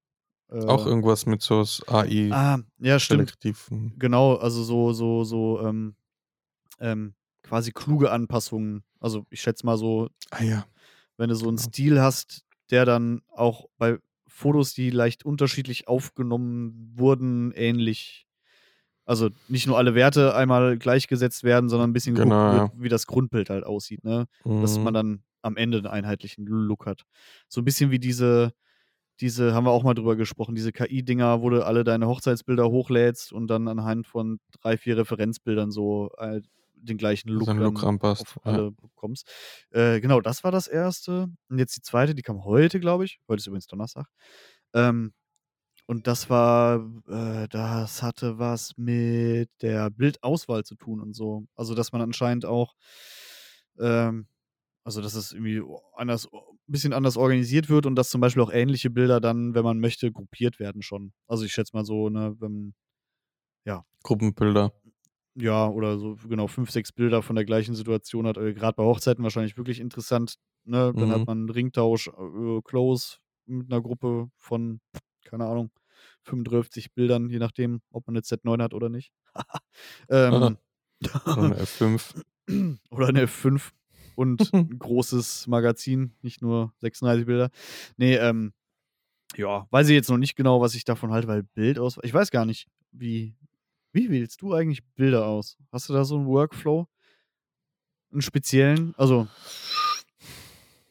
Äh, Auch irgendwas mit so AI Ah, ja, stimmt. selektiven. Genau, also so, so, so, ähm, ähm, quasi kluge Anpassungen. Also ich schätze mal so, Ah ja. wenn du so einen Genau. Stil hast, der dann auch bei Fotos, die leicht unterschiedlich aufgenommen wurden, ähnlich. Also nicht nur alle Werte einmal gleichgesetzt werden, sondern ein bisschen Genau, geguckt wird, wie das Grundbild halt aussieht, ne? Dass man Mhm. dann am Ende einen einheitlichen Look hat. So ein bisschen wie diese, diese, haben wir auch mal drüber gesprochen, diese KI-Dinger, wo du alle deine Hochzeitsbilder hochlädst und dann anhand von drei, vier Referenzbildern so äh, den gleichen Look, Seinen Look dann anpasst, auf ja. alle bekommst. Äh, genau, das war das erste. Und jetzt die zweite, die kam heute, glaube ich. Heute ist übrigens Donnerstag. Ähm, und das war, äh, das hatte was mit der Bildauswahl zu tun und so. Also, dass man anscheinend auch, ähm, also, dass es irgendwie anders, ein bisschen anders organisiert wird und dass zum Beispiel auch ähnliche Bilder dann, wenn man möchte, gruppiert werden schon. Also, ich schätze mal so, ne, wenn, Gruppenbilder. Ja, oder so, genau, fünf, sechs Bilder von der gleichen Situation hat. Äh, Gerade bei Hochzeiten wahrscheinlich wirklich interessant. Ne? Dann Mhm. hat man einen Ringtausch, äh, Close mit einer Gruppe von, keine Ahnung, 35 Bildern, je nachdem, ob man eine Z9 hat oder nicht. ähm, Oder eine F5. oder eine F5 und ein großes Magazin, nicht nur 36 Bilder. Nee, ähm, ja, weiß ich jetzt noch nicht genau, was ich davon halte, weil Bild aus. Ich weiß gar nicht, wie. Wie wählst du eigentlich Bilder aus? Hast du da so einen Workflow? Einen speziellen? Also,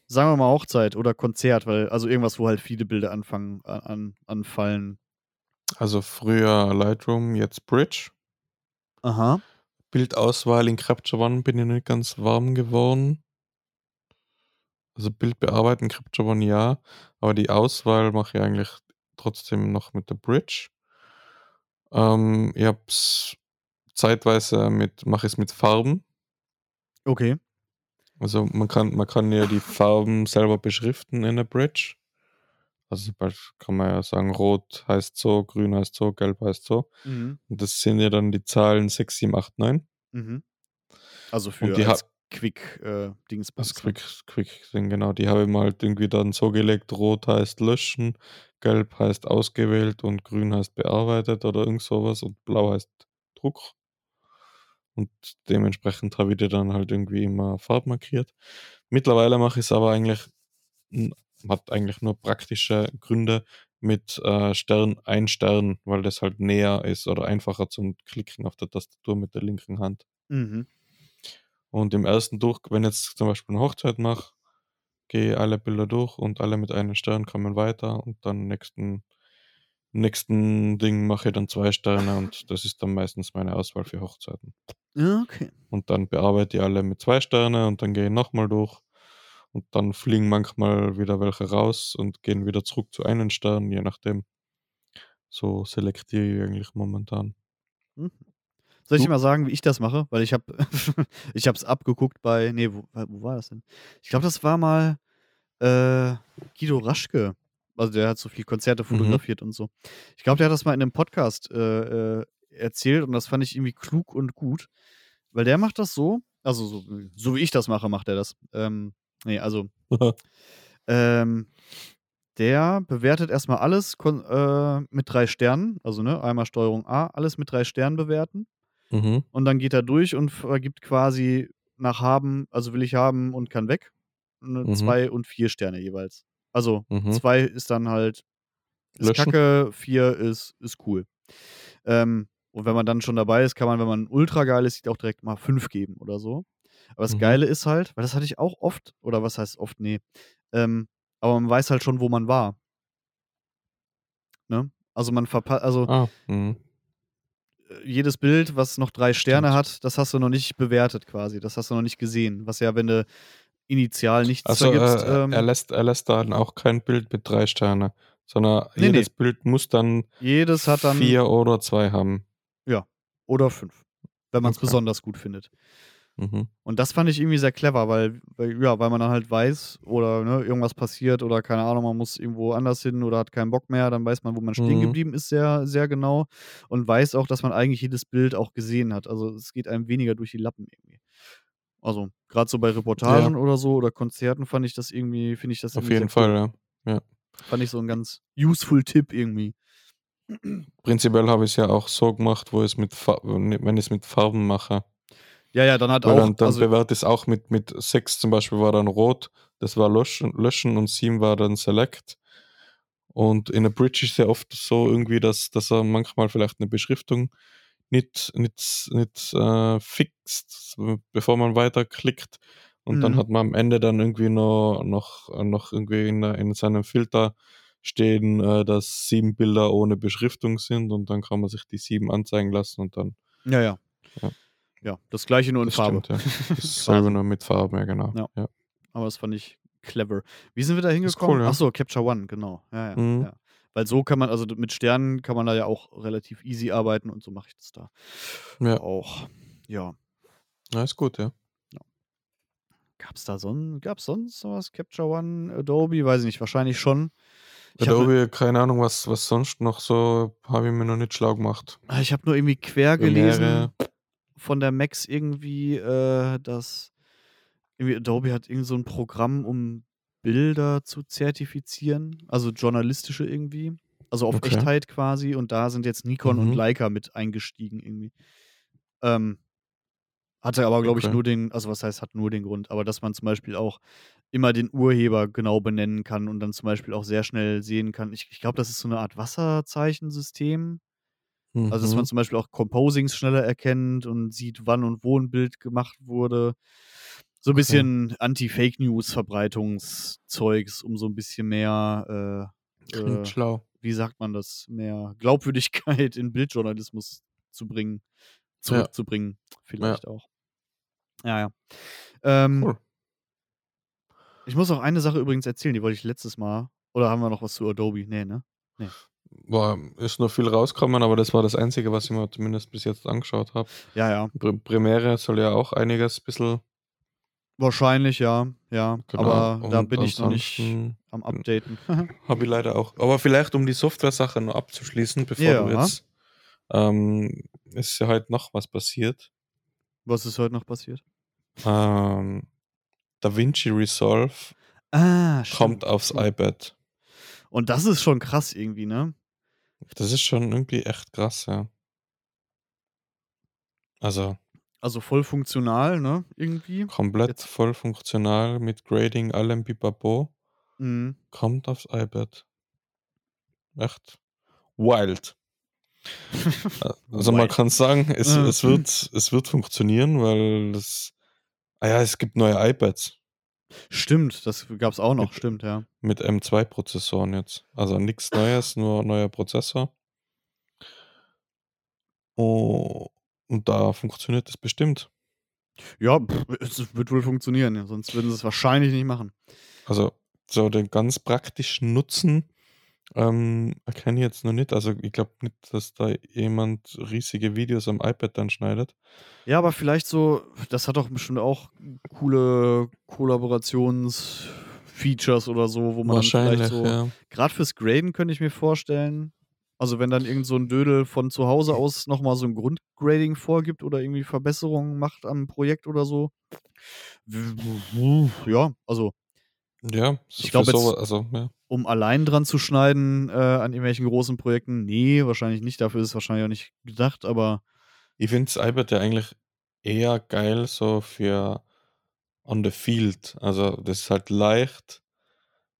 sagen wir mal Hochzeit oder Konzert, weil, also irgendwas, wo halt viele Bilder anfangen, an, an, anfallen. Also früher Lightroom, jetzt Bridge. Aha. Bildauswahl in Capture One bin ich nicht ganz warm geworden. Also Bild bearbeiten, Capture One ja, aber die Auswahl mache ich eigentlich trotzdem noch mit der Bridge. Ähm, ich hab's zeitweise mit, mache es mit Farben. Okay. Also man kann, man kann ja die Farben selber beschriften in der Bridge. Also kann man ja sagen, rot heißt so, grün heißt so, gelb heißt so. Mhm. Und das sind ja dann die Zahlen 6, 7, 8, 9. Mhm. Also für Und die als ha- Quick äh, Dings. Das Quick, Quick Ding, genau. Die habe ich mal halt irgendwie dann so gelegt, rot heißt löschen, gelb heißt ausgewählt und grün heißt bearbeitet oder irgend sowas und blau heißt Druck. Und dementsprechend habe ich die dann halt irgendwie immer farbmarkiert. Mittlerweile mache ich es aber eigentlich, hat eigentlich nur praktische Gründe mit äh, Stern, ein Stern, weil das halt näher ist oder einfacher zum Klicken auf der Tastatur mit der linken Hand. Mhm. Und im ersten durch, wenn ich jetzt zum Beispiel eine Hochzeit mache, gehe alle Bilder durch und alle mit einem Stern kommen weiter und dann nächsten, nächsten Ding mache ich dann zwei Sterne und das ist dann meistens meine Auswahl für Hochzeiten. Ja, Okay. Und dann bearbeite ich alle mit zwei Sterne und dann gehe ich nochmal durch und dann fliegen manchmal wieder welche raus und gehen wieder zurück zu einem Stern, je nachdem. So selektiere ich eigentlich momentan. Mhm. Soll ich dir mal sagen, wie ich das mache? Weil ich habe ich habe es abgeguckt bei nee, wo, wo war das denn? Ich glaube, das war mal äh, Guido Raschke. Also der hat so viel Konzerte Mhm. fotografiert und so. Ich glaube, der hat das mal in einem Podcast äh, äh, erzählt und das fand ich irgendwie klug und gut, weil der macht das so, also so, so wie ich das mache, macht er das. Ähm, nee, also ähm, der bewertet erstmal alles äh, mit drei Sternen, also ne, einmal Steuerung A, alles mit drei Sternen bewerten. Mhm. Und dann geht er durch und vergibt quasi nach haben, also will ich haben und kann weg, ne, Mhm. zwei und vier Sterne jeweils. Also Mhm. zwei ist dann halt ist Löschen. kacke, vier ist, ist cool. Ähm, und wenn man dann schon dabei ist, kann man, wenn man ultra geil ist, auch direkt mal fünf geben oder so. Aber das Mhm. Geile ist halt, weil das hatte ich auch oft, oder was heißt oft, nee, ähm, aber man weiß halt schon, wo man war. Ne? Also man verpasst, also Ah, mhm. Jedes Bild, was noch drei Sterne Stimmt. hat, das hast du noch nicht bewertet quasi. Das hast du noch nicht gesehen. Was ja, wenn du initial nichts Also vergibst, äh, ähm, er, lässt, er lässt dann auch kein Bild mit drei Sterne, sondern Nee, jedes Bild muss dann jedes hat dann vier oder zwei haben. oder fünf, wenn man es Okay. besonders gut findet. Mhm. Und das fand ich irgendwie sehr clever, weil, weil, ja, weil man dann halt weiß, oder ne, irgendwas passiert oder keine Ahnung, man muss irgendwo anders hin oder hat keinen Bock mehr, dann weiß man, wo man stehen Mhm. geblieben ist, sehr, sehr genau. Und weiß auch, dass man eigentlich jedes Bild auch gesehen hat. Also es geht einem weniger durch die Lappen irgendwie. Also, gerade so bei Reportagen oder so oder Konzerten fand ich das irgendwie, finde ich das Auf jeden sehr cool. Fall, ja. Fand ich so ein ganz useful Tipp irgendwie. Prinzipiell habe ich es ja auch so gemacht, wo es mit wenn ich es mit Farben mache. Ja, ja, dann hat Weil auch, dann, dann also, bewerte ich es auch mit, mit 6 zum Beispiel war dann rot, das war löschen, löschen und 7 war dann select. Und in der Bridge ist ja oft so irgendwie, dass, dass er manchmal vielleicht eine Beschriftung nicht, nicht, nicht äh, fixt, bevor man weiterklickt. Und dann Mhm. hat man am Ende dann irgendwie noch, noch, noch irgendwie in, in seinem Filter stehen, äh, dass sieben Bilder ohne Beschriftung sind und dann kann man sich die sieben anzeigen lassen und dann ja, ja. Ja. Ja, das gleiche nur in das Farbe. stimmt, ja. dasselbe Quasi. nur mit Farben, ja genau. Ja. Ja. Aber das fand ich clever. Wie sind wir da hingekommen? cool, ja. Achso, Capture One, genau. Ja, ja, Mhm. ja. Weil so kann man, also mit Sternen kann man da ja auch relativ easy arbeiten und so mache ich das da Ja. auch. Ja. Ja, ist gut, ja. Gab's da son gab's sonst was? Capture One, Adobe? Weiß ich nicht, wahrscheinlich schon. Ich habe Adobe, keine Ahnung, was, was sonst noch so, habe ich mir noch nicht schlau gemacht. ich hab nur irgendwie quer gelesen Premiere. Von der Max irgendwie, äh, dass irgendwie Adobe hat irgend so ein Programm, um Bilder zu zertifizieren, also journalistische irgendwie. Also auf Okay. Echtheit quasi. Und da sind jetzt Nikon und Mhm. Leica mit eingestiegen irgendwie. Ähm, hatte aber, glaube ich, Okay. nur den, also was heißt, hat nur den Grund, aber dass man zum Beispiel auch immer den Urheber genau benennen kann und dann zum Beispiel auch sehr schnell sehen kann. Ich, ich glaube, das ist so eine Art Wasserzeichensystem. Also, dass man Mhm. zum Beispiel auch Composings schneller erkennt und sieht, wann und wo ein Bild gemacht wurde. So ein Okay. bisschen Anti-Fake-News-Verbreitungszeugs, um so ein bisschen mehr, äh, äh, schlau. wie sagt man das, mehr Glaubwürdigkeit in Bildjournalismus zu bringen, Ja. zurückzubringen, vielleicht auch. Ja, ja. Ähm, Cool. Ich muss auch eine Sache übrigens erzählen, die wollte ich letztes Mal. Oder haben wir noch was zu Adobe? Nee, ne? War, ist nur viel rausgekommen, aber das war das Einzige, was ich mir zumindest bis jetzt angeschaut habe. Ja, ja. Premiere soll ja auch einiges ein bisschen. Wahrscheinlich, ja. Ja. Genau. Aber da Und bin ich noch nicht am Updaten. Habe ich leider auch. Aber vielleicht, um die Software-Sache noch abzuschließen, bevor Ja. du jetzt. Ähm, ist ja heute noch was passiert. Was ist heute noch passiert? Ähm, DaVinci Resolve Ah, kommt aufs iPad. Und das ist schon krass irgendwie, ne? Das ist schon irgendwie echt krass, ja. Also Also voll funktional, ne? Irgendwie. komplett Jetzt- voll funktional mit Grading, allem Bipapo. Mhm. Kommt aufs iPad. Echt wild. Also man kann sagen, es, Mhm. es, wird, es wird funktionieren, weil es. Ah ja, es gibt neue iPads Stimmt, das gab's auch noch, Mit- stimmt, ja. mit M2-Prozessoren jetzt. Also nichts Neues, nur neuer Prozessor. Oh, und da funktioniert es bestimmt. Ja, es wird wohl funktionieren, ja, sonst würden sie es wahrscheinlich nicht machen. Also so den ganz praktischen Nutzen ähm, erkenne ich jetzt noch nicht. Also ich glaube nicht, dass da jemand riesige Videos am iPad dann schneidet. Ja, aber vielleicht so, das hat doch bestimmt auch coole Kollaborationsfeatures oder so, wo man dann Wahrscheinlich, vielleicht so, ja. gerade fürs Graden könnte ich mir vorstellen, also wenn dann irgend so ein Dödel von zu Hause aus nochmal so ein Grundgrading vorgibt oder irgendwie Verbesserungen macht am Projekt oder so. Ja, also Ja, Ich glaub für jetzt- sowas, also ja. um allein dran zu schneiden äh, an irgendwelchen großen Projekten, nee, wahrscheinlich nicht. Dafür ist es wahrscheinlich auch nicht gedacht, aber Ich finde das iPad ja eigentlich eher geil so für on the field. Also das ist halt leicht.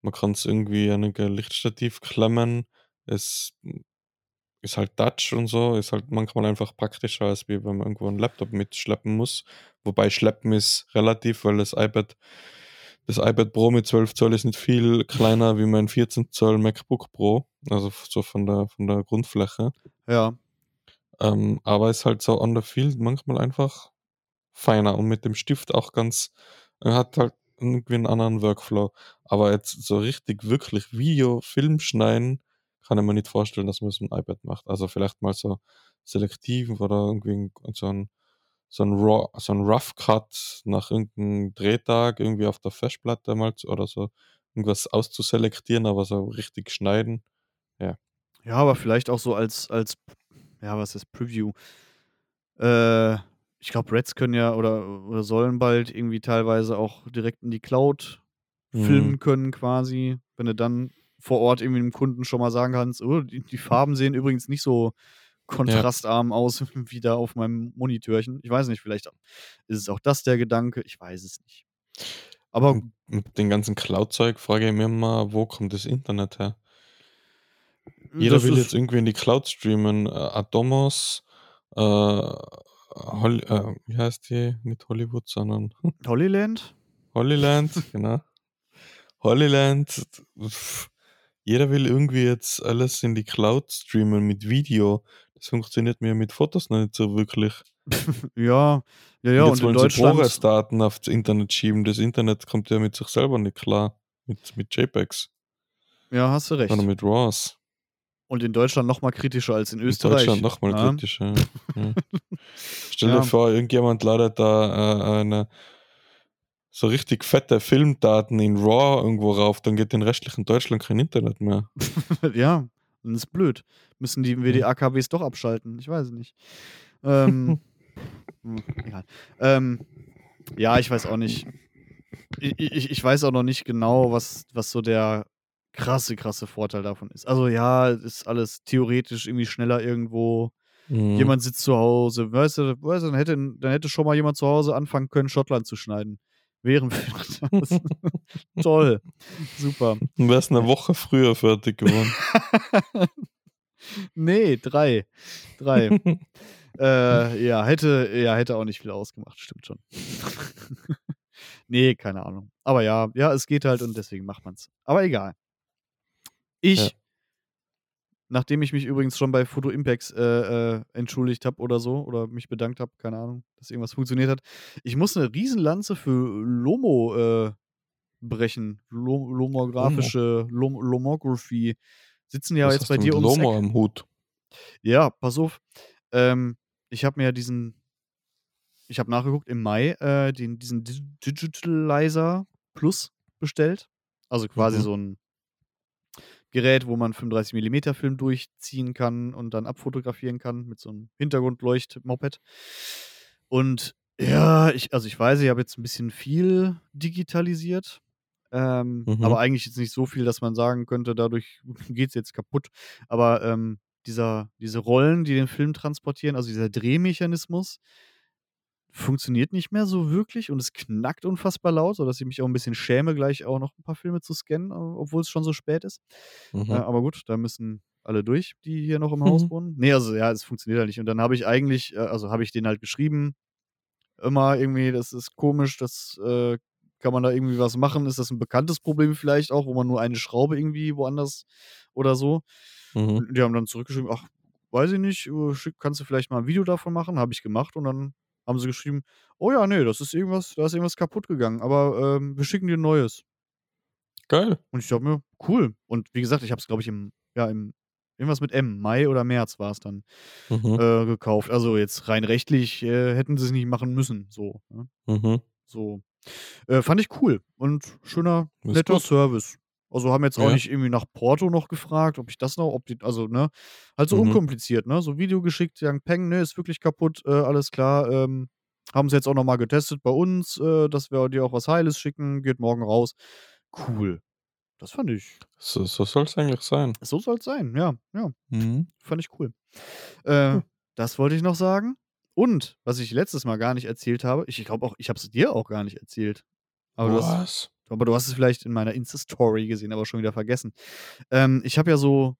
Man kann es irgendwie an ein Lichtstativ klemmen. Es ist halt Touch und so. Ist halt manchmal einfach praktischer, als wie wenn man irgendwo einen Laptop mitschleppen muss. Wobei schleppen ist relativ, weil das iPad, das iPad Pro mit 12 Zoll ist nicht viel kleiner wie mein 14 Zoll MacBook Pro. Also so von der, von der Grundfläche. ja. Ähm, aber ist halt so on the field manchmal einfach feiner und mit dem Stift auch ganz, er hat halt irgendwie einen anderen Workflow. Aber jetzt so richtig wirklich Video, Film schneiden, kann ich mir nicht vorstellen, dass man es mit dem iPad macht. Also vielleicht mal so selektiv oder irgendwie so ein, so ein, Raw, so ein Rough Cut nach irgendeinem Drehtag irgendwie auf der Festplatte mal oder so irgendwas auszuselektieren, aber so richtig schneiden. Ja, aber vielleicht auch so als, als ja, was ist Preview? Äh, ich glaube, Reds können ja oder, oder sollen bald irgendwie teilweise auch direkt in die Cloud Mhm. filmen können, quasi. Wenn du dann vor Ort irgendwie dem Kunden schon mal sagen kannst, oh, die, die Farben sehen übrigens nicht so kontrastarm aus wie da auf meinem Monitörchen. Ich weiß nicht, vielleicht ist es auch das der Gedanke, ich weiß es nicht. Aber mit dem ganzen Cloud-Zeug frage ich mich immer, wo kommt das Internet her? Jeder will jetzt irgendwie in die Cloud streamen. Äh, Atomos, äh, Hol äh, wie heißt die? Nicht Hollywood, sondern Holyland? Holyland, genau. Holyland. pff, Jeder will irgendwie jetzt alles in die Cloud streamen mit Video. Das funktioniert mir mit Fotos noch nicht so wirklich. Ja, ja, ja, und und jetzt in wollen sie Deutschland. ProRes-Daten aufs Internet schieben. Das Internet kommt ja mit sich selber nicht klar. Mit, mit JPEGs, Ja, hast du recht. sondern mit RAWs. Und in Deutschland noch mal kritischer als in In Österreich. Deutschland nochmal ja. kritischer. Ja. Stell Ja. dir vor, irgendjemand ladet da äh, eine so richtig fette Filmdaten in RAW irgendwo rauf, dann geht in restlichen Deutschland kein Internet mehr. ja, dann ist blöd. Müssen die, wir die AKWs doch abschalten? Ich weiß es nicht. Ähm, hm, egal. Ähm, ja, ich weiß auch nicht. Ich, ich, ich weiß auch noch nicht genau, was, was so der krasse, krasse Vorteil davon ist. Also ja, ist alles theoretisch irgendwie schneller irgendwo. Mhm. Jemand sitzt zu Hause, weißt du, weißt du dann, hätte, dann hätte schon mal jemand zu Hause anfangen können, Schottland zu schneiden. Wären wir das. Toll. Super. Du wärst eine Woche früher fertig geworden. Nee, drei. Drei. äh, ja, hätte, ja, hätte auch nicht viel ausgemacht, stimmt schon. nee, keine Ahnung. Aber ja, ja, es geht halt und deswegen macht man's. Aber egal. Ich, Ja. Nachdem ich mich übrigens schon bei Photo Impacts äh, äh, entschuldigt habe oder so, oder mich bedankt habe, keine Ahnung, dass irgendwas funktioniert hat, ich muss eine Riesenlanze für Lomo äh, brechen. Lo Lomographische, Lom Lomography sitzen ja Was jetzt bei dir ums Lomo Eck. am Hut? Ja, pass auf. Ähm, ich habe mir ja diesen, ich habe nachgeguckt, im Mai äh, den, diesen Dig- Digitalizer Plus bestellt. Also quasi Mhm. so ein Gerät, wo man 35 mm Film durchziehen kann und dann abfotografieren kann mit so einem Hintergrundleucht-Moped. Und ja, ich, also ich weiß, ich habe jetzt ein bisschen viel digitalisiert. Ähm, Mhm. Aber eigentlich jetzt nicht so viel, dass man sagen könnte, dadurch geht es jetzt kaputt. Aber ähm, dieser, diese Rollen, die den Film transportieren, also dieser Drehmechanismus, funktioniert nicht mehr so wirklich und es knackt unfassbar laut, sodass ich mich auch ein bisschen schäme, gleich auch noch ein paar Filme zu scannen, äh, obwohl es schon so spät ist. Mhm. Äh, aber gut, da müssen alle durch, die hier noch im Haus Mhm. wohnen. Nee, also ja, es funktioniert halt nicht. Und dann habe ich eigentlich, äh, also habe ich den halt geschrieben, immer irgendwie, das ist komisch, das äh, kann man da irgendwie was machen? Ist das ein bekanntes Problem vielleicht auch, wo man nur eine Schraube irgendwie woanders oder so? Mhm. Und die haben dann zurückgeschrieben, ach, weiß ich nicht, äh, kannst du vielleicht mal ein Video davon machen? Habe ich gemacht und dann haben sie geschrieben, oh ja, nee, das ist irgendwas, da ist irgendwas kaputt gegangen, aber ähm, wir schicken dir ein neues. Geil. Und ich dachte mir, cool. Und wie gesagt, ich habe es, glaube ich, im, ja, im, irgendwas mit M, Mai oder März war es dann Mhm. äh, gekauft. Also jetzt rein rechtlich äh, hätten sie es nicht machen müssen. So. Ne? Mhm. So. Äh, fand ich cool und schöner, Ist netter gut. Service. Also haben jetzt auch Ja. nicht irgendwie nach Porto noch gefragt, ob ich das noch, ob die, also, ne, halt so Mhm. unkompliziert, ne? So Video geschickt, sagen, Peng, ne, ist wirklich kaputt, äh, alles klar. Ähm, haben sie jetzt auch nochmal getestet bei uns, äh, dass wir dir auch was Heiles schicken, geht morgen raus. Cool. Das fand ich. So, so soll es eigentlich sein. So soll es sein, ja, ja. Mhm. Fand ich cool. Äh, Hm. Das wollte ich noch sagen. Und, was ich letztes Mal gar nicht erzählt habe, ich glaube auch, ich habe es dir auch gar nicht erzählt. Aber Was? Aber du hast es vielleicht in meiner Insta-Story gesehen, aber schon wieder vergessen. Ähm, ich habe ja so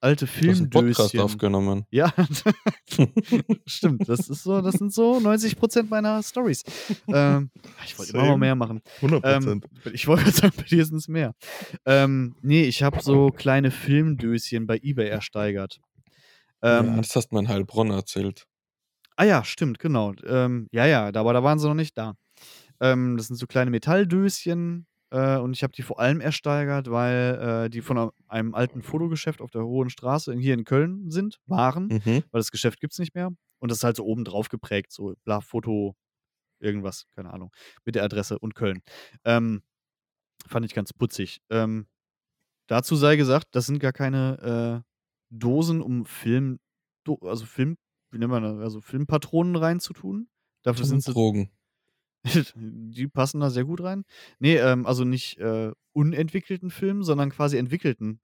alte Du hast Podcast Filmdöschen. aufgenommen. Ja, stimmt. Das ist so, das sind so 90% meiner Stories. Ähm, ich wollte immer mal Same. mehr machen. 100 Ähm, ich wollte sagen, bei dir sind es mehr. Ähm, nee, ich habe so kleine Filmdöschen bei eBay ersteigert. Ähm, ja, das hast du mir in Heilbronn erzählt. Ah ja, stimmt, genau. Ähm, ja, ja, aber da waren sie noch nicht da. Ähm, das sind so kleine Metalldöschen äh, und ich habe die vor allem ersteigert, weil äh, die von einem alten Fotogeschäft auf der Hohen Straße in- hier in Köln sind, waren, Mhm. weil das Geschäft gibt es nicht mehr. Und das ist halt so oben drauf geprägt, so bla, Foto, irgendwas, keine Ahnung, mit der Adresse und Köln. Ähm, fand ich ganz putzig. Ähm, dazu sei gesagt, das sind gar keine äh, Dosen, um Film, also Film, wie nennt man das, also Filmpatronen reinzutun. Dafür sind sie, Drogen. Die passen da sehr gut rein. Nee, ähm, also nicht äh, unentwickelten Film, sondern quasi entwickelten.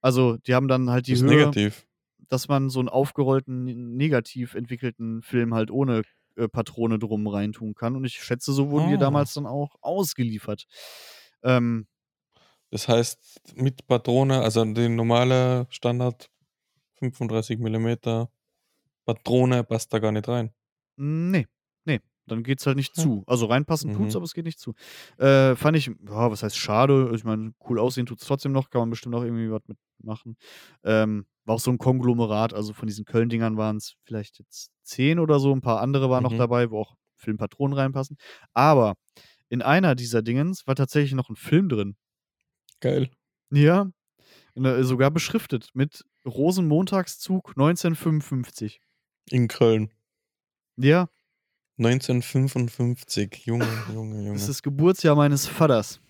Also die haben dann halt die Das Höhe, negativ. dass man so einen aufgerollten, negativ entwickelten Film halt ohne äh, Patrone drum reintun kann. Und ich schätze, so wurden die Ah. damals dann auch ausgeliefert. Ähm, Das heißt, mit Patrone, also die normale Standard 35 mm Patrone passt da gar nicht rein. Nee, dann geht's halt nicht Ja. zu. Also reinpassen tut's, Mhm. aber es geht nicht zu. Äh, fand ich, ja, was heißt schade? Ich meine, cool aussehen tut's trotzdem noch, kann man bestimmt auch irgendwie was mitmachen. Ähm, war auch so ein Konglomerat, also von diesen Köln-Dingern waren es vielleicht jetzt zehn oder so, ein paar andere waren noch Mhm. dabei, wo auch Filmpatronen reinpassen. Aber in einer dieser Dingens war tatsächlich noch ein Film drin. Geil. Ja, sogar beschriftet mit Rosenmontagszug 1955. In Köln. Ja, 1955. Junge, Junge, das Junge. ist das Geburtsjahr meines Vaters.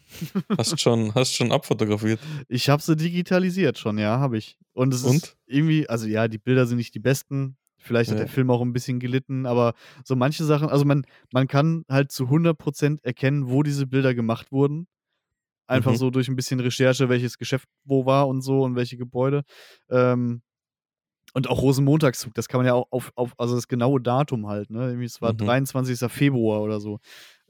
Hast schon, hast schon abfotografiert. Ich habe sie digitalisiert schon, ja, habe ich. Und es ist Und? irgendwie, also ja, die Bilder sind nicht die besten. Vielleicht hat Ja. der Film auch ein bisschen gelitten, aber so manche Sachen, also man, man kann halt zu 100% erkennen, wo diese Bilder gemacht wurden. Einfach Mhm. so durch ein bisschen Recherche, welches Geschäft wo war und so und welche Gebäude. Ähm, und auch Rosenmontagszug, das kann man ja auch auf, auf also das genaue Datum halt, ne? Irgendwie, es war Mhm. 23. Februar oder so.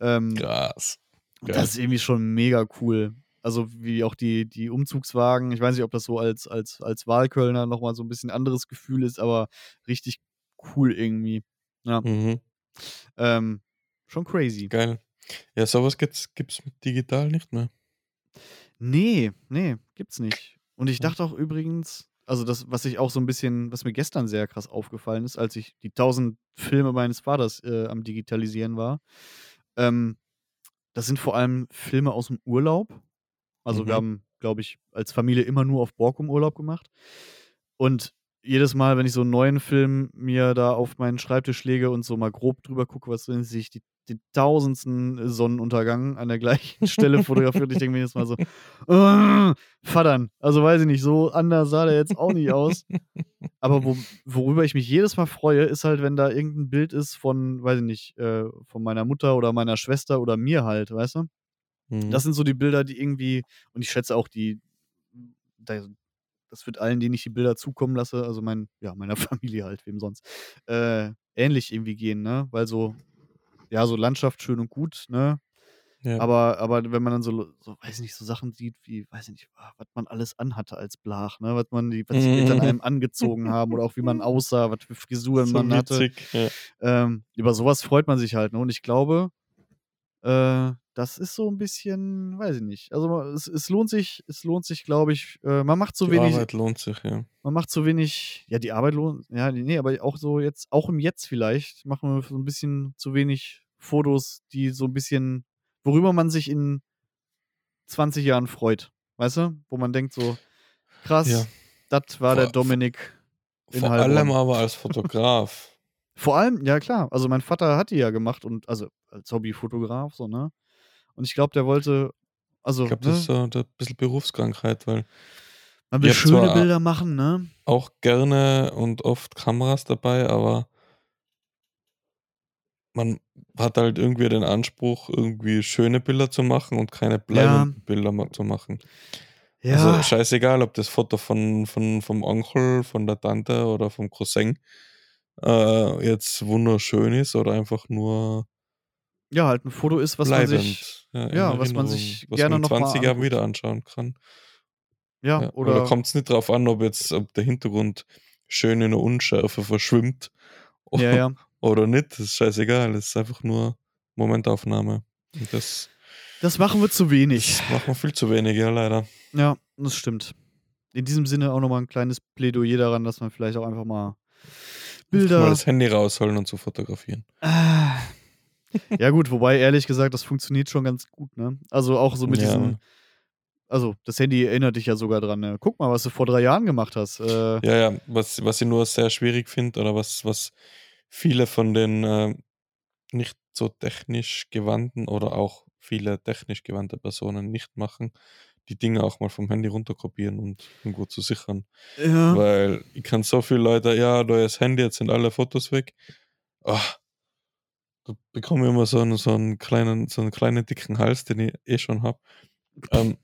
Ähm, Krass. und Geil. Das ist irgendwie schon mega cool. Also wie auch die, die Umzugswagen. Ich weiß nicht, ob das so als, als, als Wahlkölner nochmal so ein bisschen anderes Gefühl ist, aber richtig cool irgendwie. Ja. Mhm. Ähm, schon crazy. Geil. Ja, sowas gibt's, gibt's mit digital nicht mehr. Nee, nee, gibt's nicht. Und ich Ja. dachte auch übrigens, also das, was ich auch so ein bisschen, was mir gestern sehr krass aufgefallen ist, als ich die tausend Filme meines Vaters äh, am Digitalisieren war, ähm, das sind vor allem Filme aus dem Urlaub. Also wir Mhm. haben glaube ich, als Familie immer nur auf Borkum Urlaub gemacht. Und jedes Mal, wenn ich so einen neuen Film mir da auf meinen Schreibtisch lege und so mal grob drüber gucke, was drin ist, sehe ich die, den tausendsten Sonnenuntergang an der gleichen Stelle fotografiert. Und ich denke mir jedes Mal so, Vatern. Also weiß ich nicht, so anders sah der jetzt auch nicht aus. Aber wo, worüber ich mich jedes Mal freue, ist halt, wenn da irgendein Bild ist von, weiß ich nicht, äh, von meiner Mutter oder meiner Schwester oder mir halt, weißt du? Mhm. Das sind so die Bilder, die irgendwie, und ich schätze auch die, da, das wird allen, denen ich die Bilder zukommen lasse, also mein, ja, meiner Familie halt, wem sonst, äh, ähnlich irgendwie gehen, ne? Weil so, ja, so Landschaft schön und gut, ne? ja. Aber, aber wenn man dann so, so, weiß ich nicht, so Sachen sieht, wie, weiß ich nicht, was man alles anhatte als Blach, ne? Was man die, was die Eltern einem angezogen haben oder auch wie man aussah, was für Frisuren so man hatte. witzig. Ja. Ähm, über sowas freut man sich halt, ne? Und ich glaube, äh, das ist so ein bisschen, weiß ich nicht. Also es, es lohnt sich, es lohnt sich, glaube ich. Äh, man macht so Die wenig, Arbeit lohnt sich, ja. man macht so wenig, ja, die Arbeit lohnt, ja, nee, aber auch so jetzt, auch im Jetzt vielleicht, machen wir so ein bisschen zu wenig Fotos, die so ein bisschen, worüber man sich in 20 Jahren freut. Weißt du? Wo man denkt so, krass, Ja. das war der Vor- Dominik. in Vor allem aber als Fotograf. Vor allem, ja klar, also mein Vater hat die ja gemacht und also als Hobbyfotograf, so, ne? Und ich glaube, der wollte, also, Ich glaube, ne? das ist so ein bisschen Berufskrankheit, weil man will schöne Bilder machen, ne? auch gerne und oft Kameras dabei, aber man hat halt irgendwie den Anspruch, irgendwie schöne Bilder zu machen und keine bleibenden Bilder ma- zu machen. Ja, Also scheißegal, ob das Foto von, von, vom Onkel, von der Tante oder vom Cousin äh, jetzt wunderschön ist oder einfach nur ja, halt ein Foto ist, was man bleibend. sich, ja, in ja, was man sich was gerne man in noch mal 20 Jahren wieder anschauen kann. ja, Ja, oder oder, kommt es nicht drauf an, ob jetzt ob der Hintergrund schön in der Unschärfe verschwimmt ja, ja, oder nicht. Das ist scheißegal. Es ist einfach nur Momentaufnahme. Und das, das machen wir zu wenig. das machen wir viel zu wenig, ja, leider. Ja, das stimmt. In diesem Sinne auch nochmal ein kleines Plädoyer daran, dass man vielleicht auch einfach mal Mal Bilder. das Handy rausholen und zu fotografieren. Ah. Ja, gut, wobei ehrlich gesagt, das funktioniert schon ganz gut, ne? Also auch so mit Ja. diesen. Also, das Handy erinnert dich ja sogar dran. Ne? Guck mal, was du vor drei Jahren gemacht hast. Äh, Ja, ja, was, was ich nur sehr schwierig finde oder was, was viele von den äh, nicht so technisch gewandten oder auch viele technisch gewandte Personen nicht machen, die Dinge auch mal vom Handy runterkopieren und irgendwo zu sichern. ja. Weil ich kann so viele Leute, ja, neues Handy, jetzt sind alle Fotos weg. Da bekomme immer so einen, so einen kleinen, so einen kleinen dicken Hals, den ich eh schon habe. Ähm,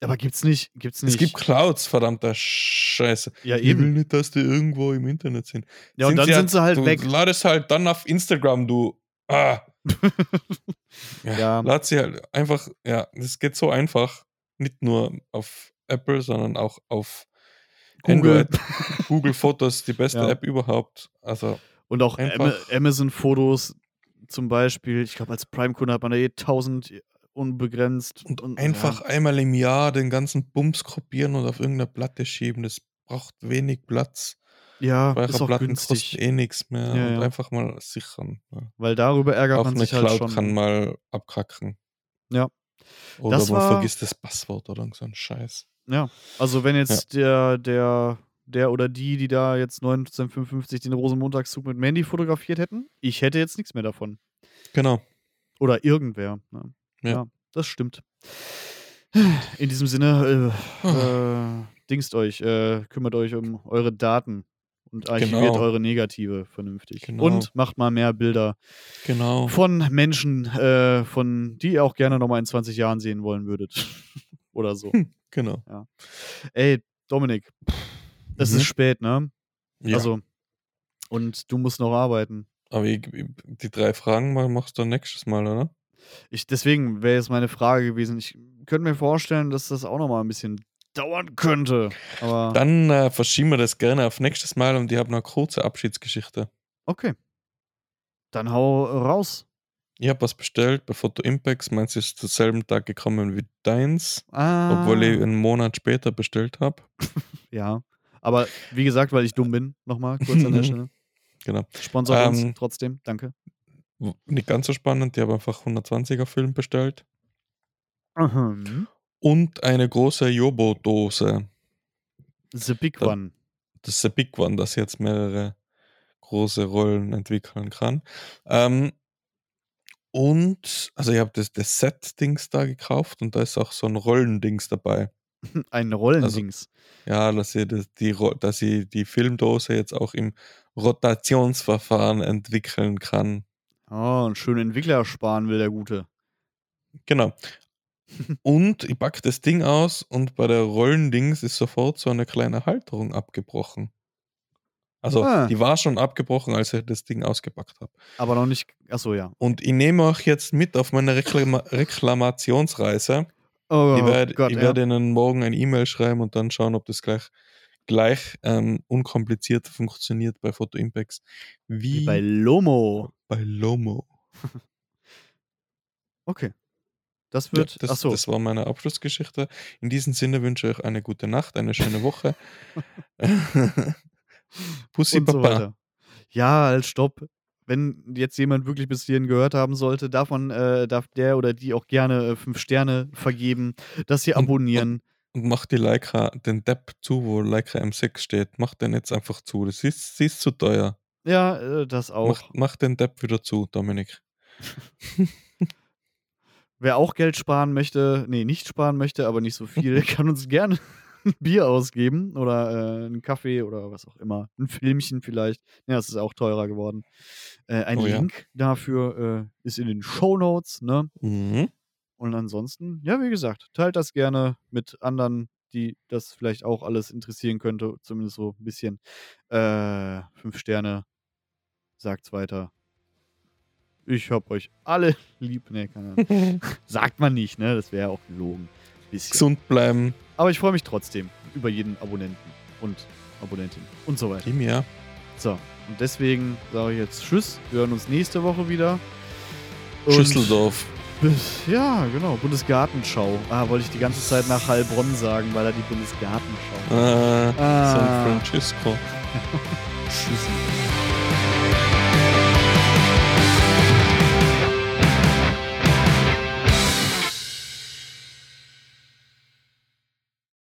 Aber gibt's nicht, gibt's nicht. es gibt Clouds, verdammter Scheiße. ja, Ich will eben. nicht, dass die irgendwo im Internet sind. Ja, und dann sind sie halt du weg. ladest halt dann auf Instagram, du. Ah. ja, Ja. Lad sie halt einfach, ja, das geht so einfach. Nicht nur auf Apple, sondern auch auf Google. Android. Google Fotos, die beste Ja. App überhaupt. Also, Und auch Amazon-Fotos zum Beispiel. Ich glaube, als Prime-Kunde hat man da eh 1000 unbegrenzt. und einfach einmal im Jahr den ganzen Bums kopieren und auf irgendeine Platte schieben. Das braucht wenig Platz. Ja, ja ist auch Speicherplatten günstig. kosten eh nichts mehr. Ja, und ja. einfach mal sichern. Ja. Weil darüber ärgert Auch man sich halt Cloud schon. kann mal abkacken. Ja. Oder Das man war- vergisst das Passwort oder so ein Scheiß. Ja, also wenn jetzt der, der, der oder die, die da jetzt 1955 den Rosenmontagszug mit Mandy fotografiert hätten, ich hätte jetzt nichts mehr davon. Genau. Oder irgendwer. Ne? Ja. Ja. das stimmt. In diesem Sinne, äh, äh, dingst euch, äh, kümmert euch um eure Daten und archiviert Genau. eure Negative vernünftig. Genau. Und macht mal mehr Bilder Genau. von Menschen, äh, von die ihr auch gerne nochmal in 20 Jahren sehen wollen würdet. Oder so. Genau. Ey, Dominik, es Mhm. ist spät, ne? Ja. Also, und du musst noch arbeiten. Aber die drei Fragen machst du nächstes Mal, oder? Ich, deswegen wäre jetzt meine Frage gewesen. Ich könnte mir vorstellen, dass das auch noch mal ein bisschen dauern könnte. Aber Dann äh, verschieben wir das gerne auf nächstes Mal und ich habe noch eine kurze Abschiedsgeschichte. okay. Dann hau raus. Ich habe was bestellt bei Photo Impacts. Meins ist zum selben Tag gekommen wie deins, Ah, obwohl ich einen Monat später bestellt habe. Ja. Aber wie gesagt, weil ich dumm bin, nochmal kurz an der Stelle. Genau. Sponsor uns Ähm, trotzdem, danke. Nicht ganz so spannend. Ich habe einfach 120er Film bestellt. Mhm. Und eine große Jobo-Dose. The Big Da- One. Das ist der Big One, das jetzt mehrere große Rollen entwickeln kann. Ähm, und, also ich habe das, das Set-Dings da gekauft und da ist auch so ein Rollendings dabei. Ein Rollendings. Ja, dass sie, das, die, dass sie die Filmdose jetzt auch im Rotationsverfahren entwickeln kann. oh, einen schönen Entwickler sparen will der Gute. Genau. Und ich packe das Ding aus und bei der Rollendings ist sofort so eine kleine Halterung abgebrochen. Also Ah. die war schon abgebrochen, als ich das Ding ausgepackt habe. Aber noch nicht. Achso, ja. Und ich nehme auch jetzt mit auf meine Reklama Reklamationsreise. Oh ich werde Gott, ich ja. ihnen morgen ein E-Mail schreiben und dann schauen, ob das gleich, gleich ähm, unkompliziert funktioniert bei Photo Impacts. Wie, Wie bei Lomo. bei Lomo. Okay. Das Ja, wird. das, achso. das war meine Abschlussgeschichte. In diesem Sinne wünsche ich euch eine gute Nacht, eine schöne Woche. Pussy und so Papa. weiter. Ja, halt, stopp. Wenn jetzt jemand wirklich bis hierhin gehört haben sollte, davon äh, darf der oder die auch gerne äh, fünf Sterne vergeben, dass sie Und- abonnieren. und macht die Leica, den Depp zu, wo Leica M6 steht. Macht den jetzt einfach zu. Das ist, das ist zu teuer. ja, äh, das auch. Macht, macht den Depp wieder zu, Dominik. Wer auch Geld sparen möchte, nee, nicht sparen möchte, aber nicht so viel, kann uns gerne ein Bier ausgeben oder äh, einen Kaffee oder was auch immer. Ein Filmchen vielleicht. Ja, das ist auch teurer geworden. Äh, ein Oh ja. Link dafür äh, ist in den Show Notes, ne? Mhm. Und ansonsten, ja, wie gesagt, teilt das gerne mit anderen, die das vielleicht auch alles interessieren könnte, zumindest so ein bisschen. Äh, fünf Sterne, sagt's weiter. Ich hab euch alle lieb. Ne, keine Ahnung. Sagt man nicht, ne? Das wäre auch gelogen. Bisschen. Gesund bleiben. Aber ich freue mich trotzdem über jeden Abonnenten und Abonnentin und so weiter. Ihm ja. So, und deswegen sage ich jetzt Tschüss. Wir hören uns nächste Woche wieder. Und Schüsseldorf. bis- Ja, genau. Bundesgartenschau. Ah, wollte ich die ganze Zeit nach Heilbronn sagen, weil da die Bundesgartenschau. Äh, Ah. San Francisco. Tschüss.